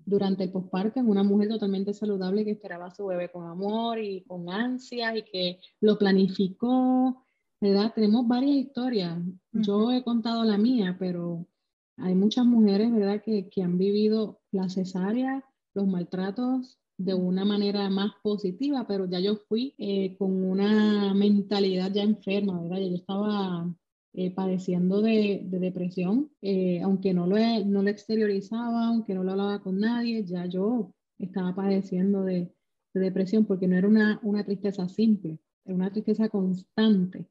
durante el posparto en una mujer totalmente saludable que esperaba a su bebé con amor y con ansia y que lo planificó, ¿verdad? Tenemos varias historias. Yo he contado la mía, pero hay muchas mujeres, ¿verdad?, que, que han vivido la cesárea, los maltratos de una manera más positiva, pero ya yo fui eh, con una mentalidad ya enferma, ¿verdad? yo estaba eh, padeciendo de, de depresión, eh, aunque no lo, no lo exteriorizaba, aunque no lo hablaba con nadie, ya yo estaba padeciendo de, de depresión porque no era una, una tristeza simple, una tristeza constante,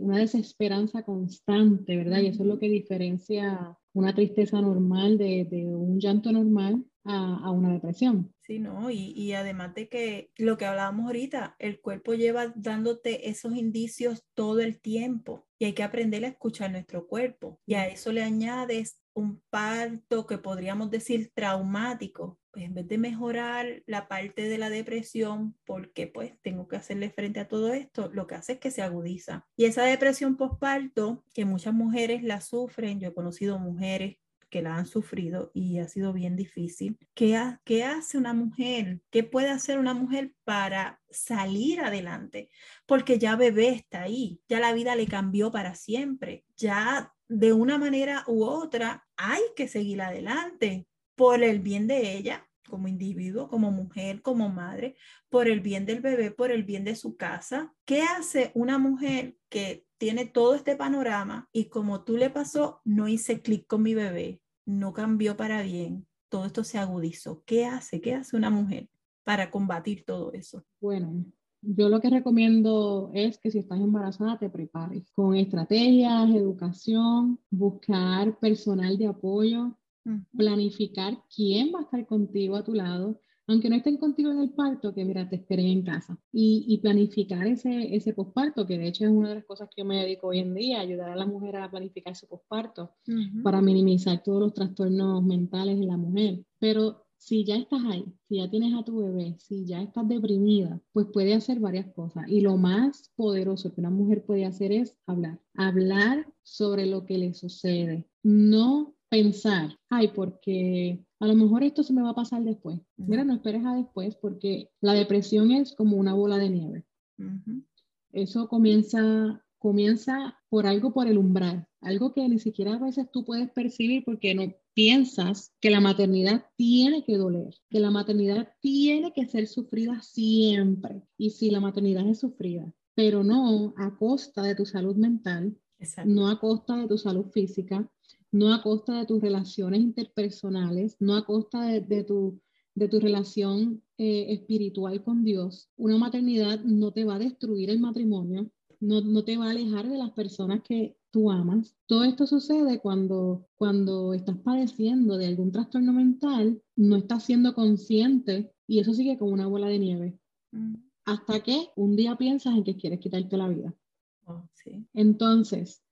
una desesperanza constante, ¿verdad? Y eso es lo que diferencia una tristeza normal, de, de un llanto normal a, a, una depresión. Sí, ¿no? Y, y, además de que lo que hablábamos ahorita, el cuerpo lleva dándote esos indicios todo el tiempo y hay que aprender a escuchar nuestro cuerpo. Y a eso le añades un parto que podríamos decir traumático, pues en vez de mejorar la parte de la depresión, porque pues tengo que hacerle frente a todo esto, lo que hace es que se agudiza. Y esa depresión postparto, que muchas mujeres la sufren, yo he conocido mujeres que la han sufrido y ha sido bien difícil. ¿Qué, ¿Qué, hace una mujer? ¿Qué puede hacer una mujer para salir adelante? Porque ya bebé está ahí, ya la vida le cambió para siempre, ya de una manera u otra hay que seguir adelante por el bien de ella como individuo, como mujer, como madre, por el bien del bebé, por el bien de su casa. ¿Qué hace una mujer que tiene todo este panorama y como tú le pasó, no hice clic con mi bebé, no cambió para bien, todo esto se agudizó? ¿Qué hace? ¿Qué hace una mujer para combatir todo eso? Bueno, yo lo que recomiendo es que si estás embarazada te prepares con estrategias, educación, buscar personal de apoyo, planificar quién va a estar contigo a tu lado, aunque no estén contigo en el parto, que mira, te esperen en casa y, y planificar ese, ese posparto, que de hecho es una de las cosas que yo me dedico hoy en día, ayudar a la mujer a planificar su posparto para minimizar todos los trastornos mentales en la mujer. Pero si ya estás ahí, si ya tienes a tu bebé, si ya estás deprimida, pues puede hacer varias cosas. Y lo más poderoso que una mujer puede hacer es hablar. Hablar sobre lo que le sucede. No pensar, ay, porque a lo mejor esto se me va a pasar después. Mira, no esperes a después porque la depresión es como una bola de nieve. Eso comienza, comienza por algo por el umbral, algo que ni siquiera a veces tú puedes percibir porque no piensas que la maternidad tiene que doler, que la maternidad tiene que ser sufrida siempre. Y si la maternidad es sufrida, pero no a costa de tu salud mental, no a costa de tu salud física, no a costa de tus relaciones interpersonales, no a costa de, tu, de tu relación eh, espiritual con Dios. Una maternidad no te va a destruir el matrimonio, no, no, te va a alejar de las personas que tú amas. Todo esto sucede cuando, cuando estás padeciendo de algún trastorno mental, no estás siendo consciente y eso sigue como una bola de nieve. Mm. Hasta que un día piensas en que quieres quitarte la vida. Oh, sí. Entonces,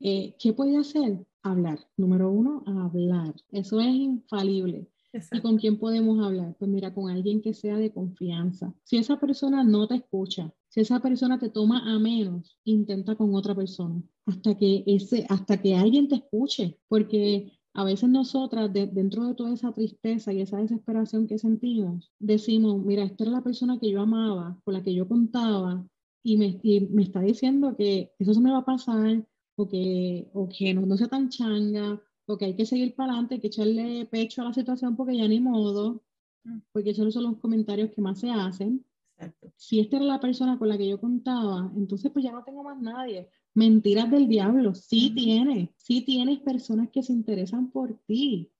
eh, ¿qué puede hacer? Hablar. Número uno, hablar. Eso es infalible. ¿Y con quién podemos hablar? Pues mira, con alguien que sea de confianza. Si esa persona no te escucha, si esa persona te toma a menos, intenta con otra persona hasta que, ese, hasta que alguien te escuche, porque a veces nosotras, dentro de toda esa tristeza y esa desesperación que sentimos, decimos, mira, esta era la persona que yo amaba, con la que yo contaba, y me, me está diciendo que eso se me va a pasar, o que, o que no, no sea tan changa, o que hay que seguir para adelante, hay que echarle pecho a la situación porque ya ni modo, mm. porque esos son los comentarios que más se hacen. Si esta era la persona con la que yo contaba, entonces pues ya no tengo más nadie. Mentiras del diablo, sí tienes, sí tienes personas que se interesan por ti.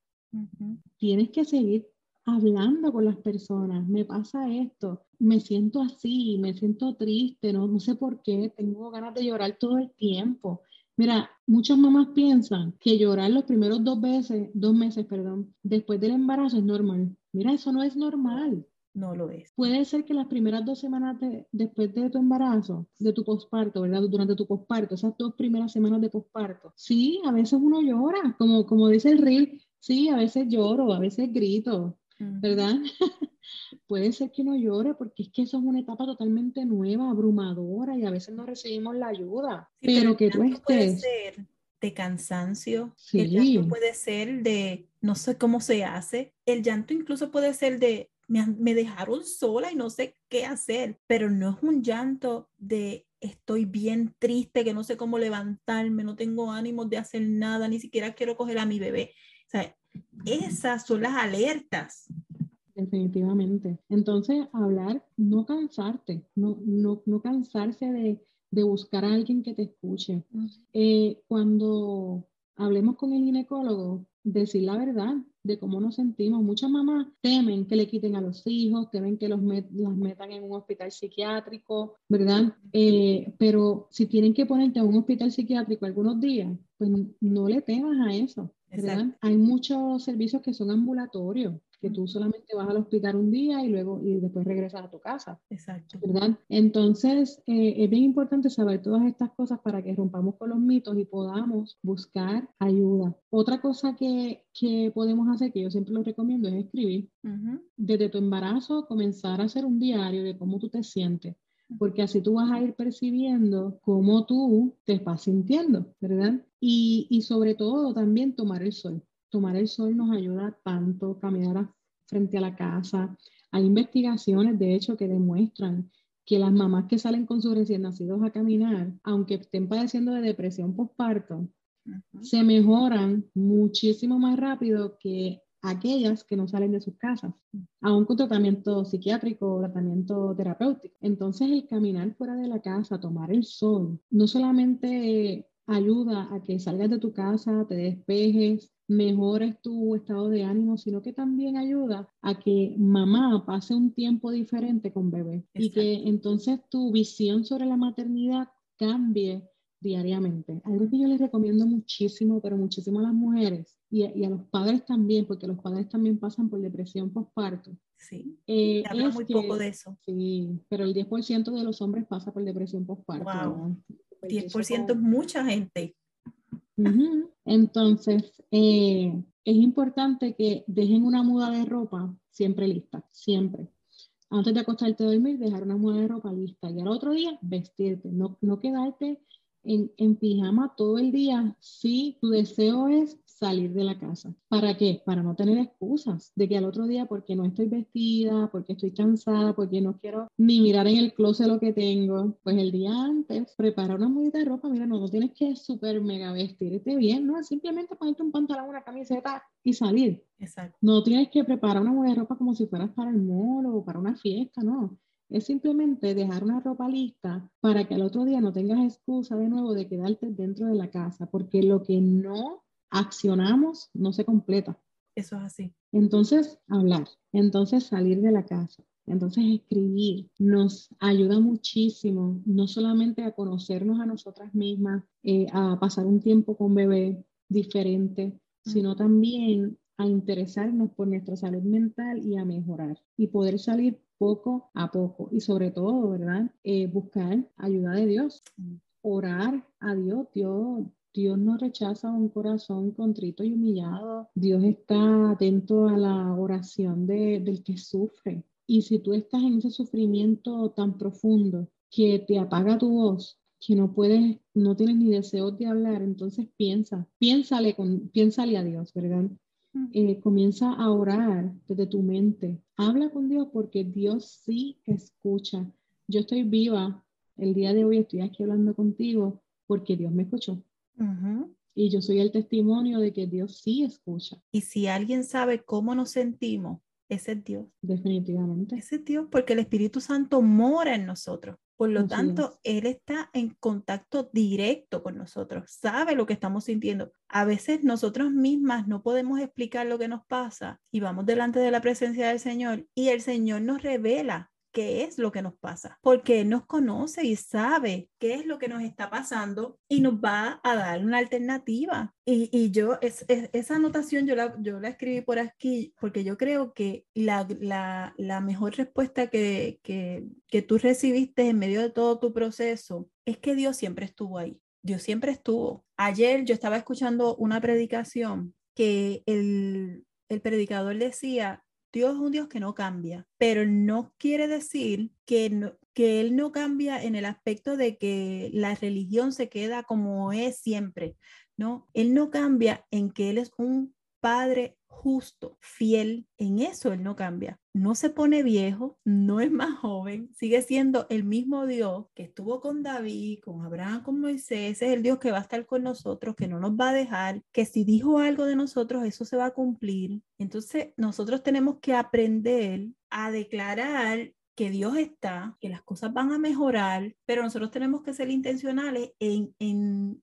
Tienes que seguir hablando con las personas. Me pasa esto, me siento así, me siento triste, no, no sé por qué, tengo ganas de llorar todo el tiempo. Mira, muchas mamás piensan que llorar los primeros dos veces, dos meses, perdón, después del embarazo es normal. Mira, eso no es normal. No lo es. Puede ser que las primeras dos semanas después de tu embarazo, de tu posparto, ¿verdad? Durante tu posparto, esas dos primeras semanas de posparto. Sí, a veces uno llora, como, como dice el reel, sí, a veces lloro, a veces grito, ¿verdad? [laughs] puede ser que uno llore porque es que eso es una etapa totalmente nueva, abrumadora y a veces no recibimos la ayuda. pero, que tú estés... Puede ser de cansancio, el llanto puede ser de no sé cómo se hace, el llanto incluso puede ser de me, me dejaron sola y no sé qué hacer, pero no es un llanto de estoy bien triste, que no sé cómo levantarme, no tengo ánimo de hacer nada, ni siquiera quiero coger a mi bebé. O sea, esas son las alertas Definitivamente. Entonces, hablar, no cansarte, no, no, no cansarse de, de, buscar a alguien que te escuche. Eh, cuando hablemos con el ginecólogo, decir la verdad de cómo nos sentimos. Muchas mamás temen que le quiten a los hijos, temen que los las metan en un hospital psiquiátrico, ¿verdad? Eh, pero si tienen que ponerte en un hospital psiquiátrico algunos días, pues no le temas a eso. Hay muchos servicios que son ambulatorios que tú solamente vas al hospital un día y luego y después regresas a tu casa. Exacto. ¿Verdad? Entonces, eh, es bien importante saber todas estas cosas para que rompamos con los mitos y podamos buscar ayuda. Otra cosa que, que podemos hacer, que yo siempre lo recomiendo, es escribir. Desde tu embarazo, comenzar a hacer un diario de cómo tú te sientes porque así tú vas a ir percibiendo cómo tú te vas sintiendo, ¿verdad? Y, y sobre todo también tomar el sol tomar el sol nos ayuda tanto, caminar frente a la casa. Hay investigaciones, de hecho, que demuestran que las mamás que salen con sus recién nacidos a caminar, aunque estén padeciendo de depresión postparto, se mejoran muchísimo más rápido que aquellas que no salen de sus casas, aún con tratamiento psiquiátrico o tratamiento terapéutico. Entonces, el caminar fuera de la casa, tomar el sol, no solamente ayuda a que salgas de tu casa, te despejes, mejores tu estado de ánimo, sino que también ayuda a que mamá pase un tiempo diferente con bebé y que entonces tu visión sobre la maternidad cambie diariamente. Algo que yo les recomiendo muchísimo, pero muchísimo a las mujeres y a, los padres también, porque los padres también pasan por depresión postparto, Sí, eh, habla muy poco de eso. Sí, pero el 10% de los hombres pasa por depresión postparto. Wow. 10% es mucha gente. Entonces, eh, es importante que dejen una muda de ropa siempre lista, siempre. Antes de acostarte a dormir, dejar una muda de ropa lista y al otro día vestirte, no, no quedarte en, en pijama todo el día si tu deseo es salir de la casa. ¿Para qué? Para no tener excusas de que al otro día, porque no estoy vestida, porque estoy cansada, porque no quiero ni mirar en el closet lo que tengo, pues el día antes prepara una mudita de ropa, mira, no, no tienes que súper mega vestirte bien, ¿no? Simplemente ponerte un pantalón, una camiseta y salir. Exacto. No tienes que preparar una muda de ropa como si fueras para el mall o para una fiesta, no. Es simplemente dejar una ropa lista para que al otro día no tengas excusa de nuevo de quedarte dentro de la casa, porque lo que no accionamos no se completa. Eso es así. Entonces, hablar, entonces salir de la casa, entonces escribir nos ayuda muchísimo, no solamente a conocernos a nosotras mismas, eh, a pasar un tiempo con bebé diferente, sino también a interesarnos por nuestra salud mental y a mejorar y poder salir poco a poco y sobre todo, ¿verdad? Eh, buscar ayuda de Dios, orar a Dios, Dios, Dios no rechaza un corazón contrito y humillado. Dios está atento a la oración del que sufre. Y si tú estás en ese sufrimiento tan profundo que te apaga tu voz, que no puedes, no tienes ni deseos de hablar, entonces piensa, piénsale, con, piénsale a Dios, ¿verdad? Eh, comienza a orar desde tu mente. Habla con Dios porque Dios sí escucha. Yo estoy viva el día de hoy, estoy aquí hablando contigo porque Dios me escuchó. Y yo soy el testimonio de que Dios sí escucha. Y si alguien sabe cómo nos sentimos, ese es Dios. Definitivamente. Ese es Dios porque el Espíritu Santo mora en nosotros. Por lo tanto, Él está en contacto directo con nosotros, sabe lo que estamos sintiendo. A veces nosotros mismas no podemos explicar lo que nos pasa y vamos delante de la presencia del Señor y el Señor nos revela qué es lo que nos pasa, porque Él nos conoce y sabe qué es lo que nos está pasando y nos va a dar una alternativa. Y, yo, es, esa anotación yo la, yo la escribí por aquí porque yo creo que la, la, mejor respuesta que, que, que tú recibiste en medio de todo tu proceso es que Dios siempre estuvo ahí. Dios siempre estuvo. Ayer yo estaba escuchando una predicación que el, el predicador decía, Dios es un Dios que no cambia, pero no quiere decir que, que Él no cambia en el aspecto de que la religión se queda como es siempre, ¿no? Él no cambia en que Él es un Padre justo, fiel, en eso Él no cambia. No se pone viejo, no es más joven, sigue siendo el mismo Dios que estuvo con David, con Abraham, con Moisés, es el Dios que va a estar con nosotros, que no nos va a dejar, que si dijo algo de nosotros, eso se va a cumplir. Entonces, nosotros tenemos que aprender a declarar que Dios está, que las cosas van a mejorar, pero nosotros tenemos que ser intencionales en, en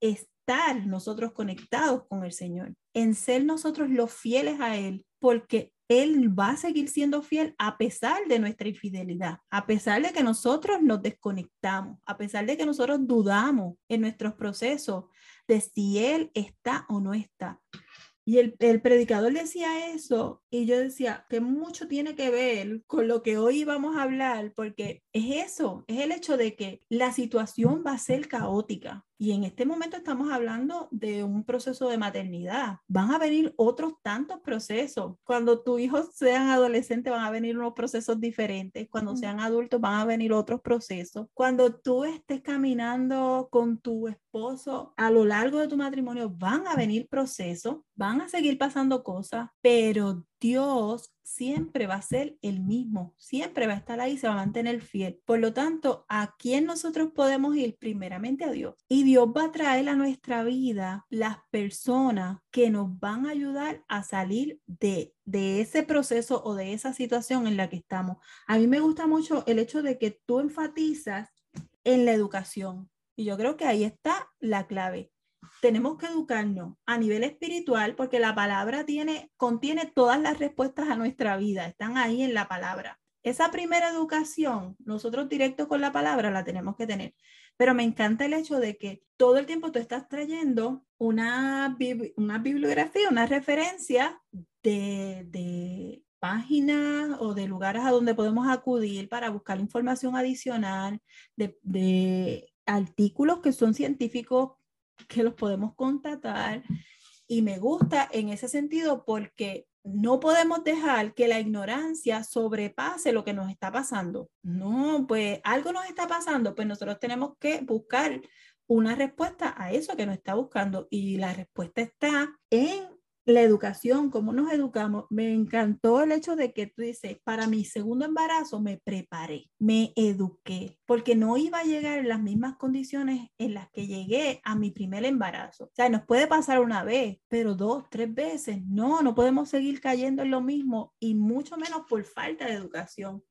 estar nosotros conectados con el Señor, en ser nosotros los fieles a Él, porque Él va a seguir siendo fiel a pesar de nuestra infidelidad, a pesar de que nosotros nos desconectamos, a pesar de que nosotros dudamos en nuestros procesos de si Él está o no está. Y el, el, predicador decía eso y yo decía que mucho tiene que ver con lo que hoy vamos a hablar, porque es eso, es el hecho de que la situación va a ser caótica. Y en este momento estamos hablando de un proceso de maternidad. Van a venir otros tantos procesos. Cuando tus hijos sean adolescentes van a venir unos procesos diferentes. Cuando sean adultos van a venir otros procesos. Cuando tú estés caminando con tu esposo a lo largo de tu matrimonio van a venir procesos, van a seguir pasando cosas, pero Dios siempre va a ser el mismo, siempre va a estar ahí, se va a mantener fiel. Por lo tanto, ¿a quién nosotros podemos ir? Primeramente a Dios. Y Dios va a traer a nuestra vida las personas que nos van a ayudar a salir de, de ese proceso o de esa situación en la que estamos. A mí me gusta mucho el hecho de que tú enfatizas en la educación. Y yo creo que ahí está la clave tenemos que educarnos a nivel espiritual porque la palabra tiene, contiene todas las respuestas a nuestra vida, están ahí en la palabra. Esa primera educación, nosotros directo con la palabra la tenemos que tener. Pero me encanta el hecho de que todo el tiempo tú estás trayendo una, una bibliografía, una referencia de, páginas o de lugares a donde podemos acudir para buscar información adicional de, de artículos que son científicos que los podemos contactar. Y me gusta en ese sentido porque no podemos dejar que la ignorancia sobrepase lo que nos está pasando. No, pues algo nos está pasando, pues nosotros tenemos que buscar una respuesta a eso que nos está buscando y la respuesta está en la educación, cómo nos educamos. Me encantó el hecho de que tú dices, para mi segundo embarazo me preparé, me eduqué, porque no iba a llegar en las mismas condiciones en las que llegué a mi primer embarazo. O sea, nos puede pasar una vez, pero dos, tres veces. No, no podemos seguir cayendo en lo mismo y mucho menos por falta de educación.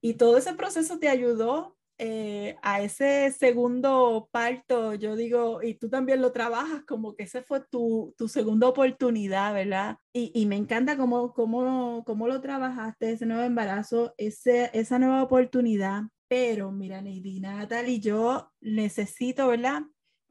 Y todo ese proceso te ayudó eh, a ese segundo parto, yo digo, y tú también lo trabajas como que esa fue tu, tu segunda oportunidad, ¿verdad? Y, y, me encanta cómo, cómo, cómo lo trabajaste, ese nuevo embarazo, ese, esa nueva oportunidad. Pero mira, Neidina, Natalie, yo necesito, ¿verdad?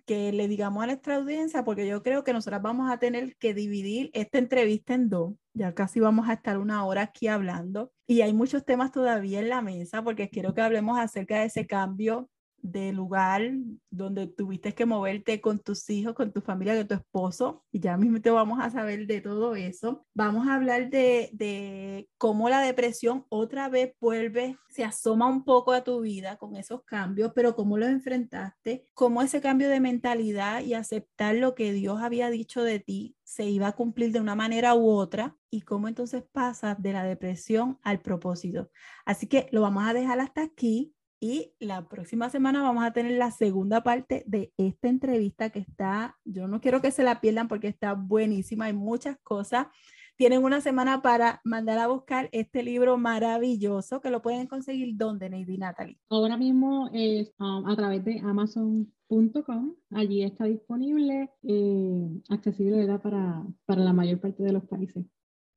que le digamos a nuestra audiencia, porque yo creo que nosotras vamos a tener que dividir esta entrevista en dos. Ya casi vamos a estar una hora aquí hablando y hay muchos temas todavía en la mesa porque quiero que hablemos acerca de ese cambio de lugar donde tuviste que moverte con tus hijos, con tu familia, con tu esposo, y ya mismo te vamos a saber de todo eso. Vamos a hablar de, de cómo la depresión otra vez vuelve, se asoma un poco a tu vida con esos cambios, pero cómo los enfrentaste, cómo ese cambio de mentalidad y aceptar lo que Dios había dicho de ti se iba a cumplir de una manera u otra y cómo entonces pasas de la depresión al propósito. Así que lo vamos a dejar hasta aquí. Y la próxima semana vamos a tener la segunda parte de esta entrevista que está, yo no quiero que se la pierdan porque está buenísima, hay muchas cosas. Tienen una semana para mandar a buscar este libro maravilloso que lo pueden conseguir donde, Neidy Natalie. Ahora mismo es um, a través de amazon.com. Allí está disponible, eh, accesible Para, para la mayor parte de los países.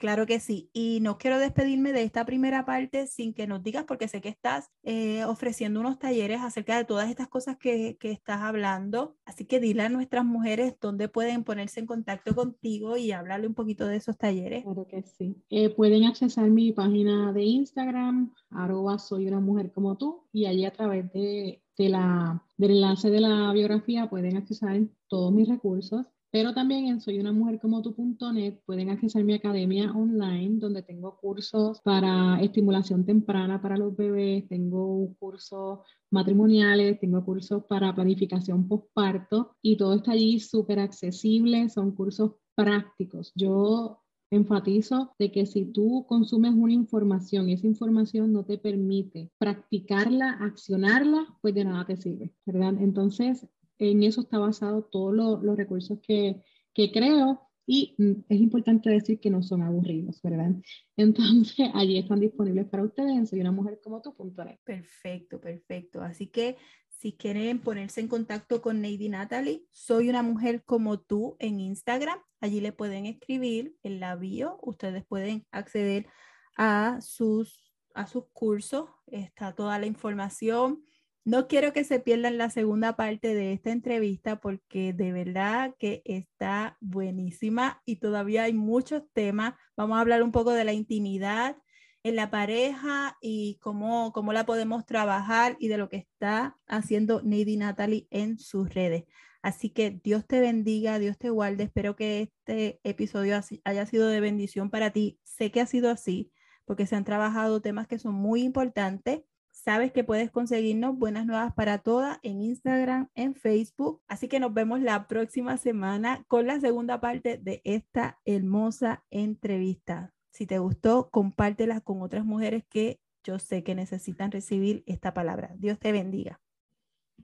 Claro que sí. Y no quiero despedirme de esta primera parte sin que nos digas, porque sé que estás eh, ofreciendo unos talleres acerca de todas estas cosas que, que, estás hablando. Así que dile a nuestras mujeres dónde pueden ponerse en contacto contigo y hablarle un poquito de esos talleres. Claro que sí. Eh, pueden accesar mi página de Instagram, arroba soy una mujer como tú, y allí a través de, de la, del enlace de la biografía pueden accesar todos mis recursos. Pero también en soyunamujercomotu.net pueden acceder a mi academia online donde tengo cursos para estimulación temprana para los bebés, tengo cursos matrimoniales, tengo cursos para planificación postparto y todo está allí súper accesible, son cursos prácticos. Yo enfatizo de que si tú consumes una información y esa información no te permite practicarla, accionarla, pues de nada te sirve, ¿verdad? Entonces, en eso está basado todos los recursos que, que creo y mm, es importante decir que no son aburridos, ¿verdad? [laughs] Entonces, allí están disponibles para ustedes en soy una mujer como tú.net. Perfecto, perfecto. Así que si quieren ponerse en contacto con Neidy Natalie, soy una mujer como tú en Instagram. Allí le pueden escribir en la bio. Ustedes pueden acceder a sus, a sus cursos. Está toda la información no quiero que se pierdan la segunda parte de esta entrevista porque de verdad que está buenísima y todavía hay muchos temas. Vamos a hablar un poco de la intimidad en la pareja y cómo, cómo la podemos trabajar y de lo que está haciendo Nady Natalie en sus redes. Así que Dios te bendiga, Dios te guarde. Espero que este episodio haya sido de bendición para ti. Sé que ha sido así porque se han trabajado temas que son muy importantes Sabes que puedes conseguirnos buenas nuevas para todas en Instagram, en Facebook. Así que nos vemos la próxima semana con la segunda parte de esta hermosa entrevista. Si te gustó, compártela con otras mujeres que yo sé que necesitan recibir esta palabra. Dios te bendiga.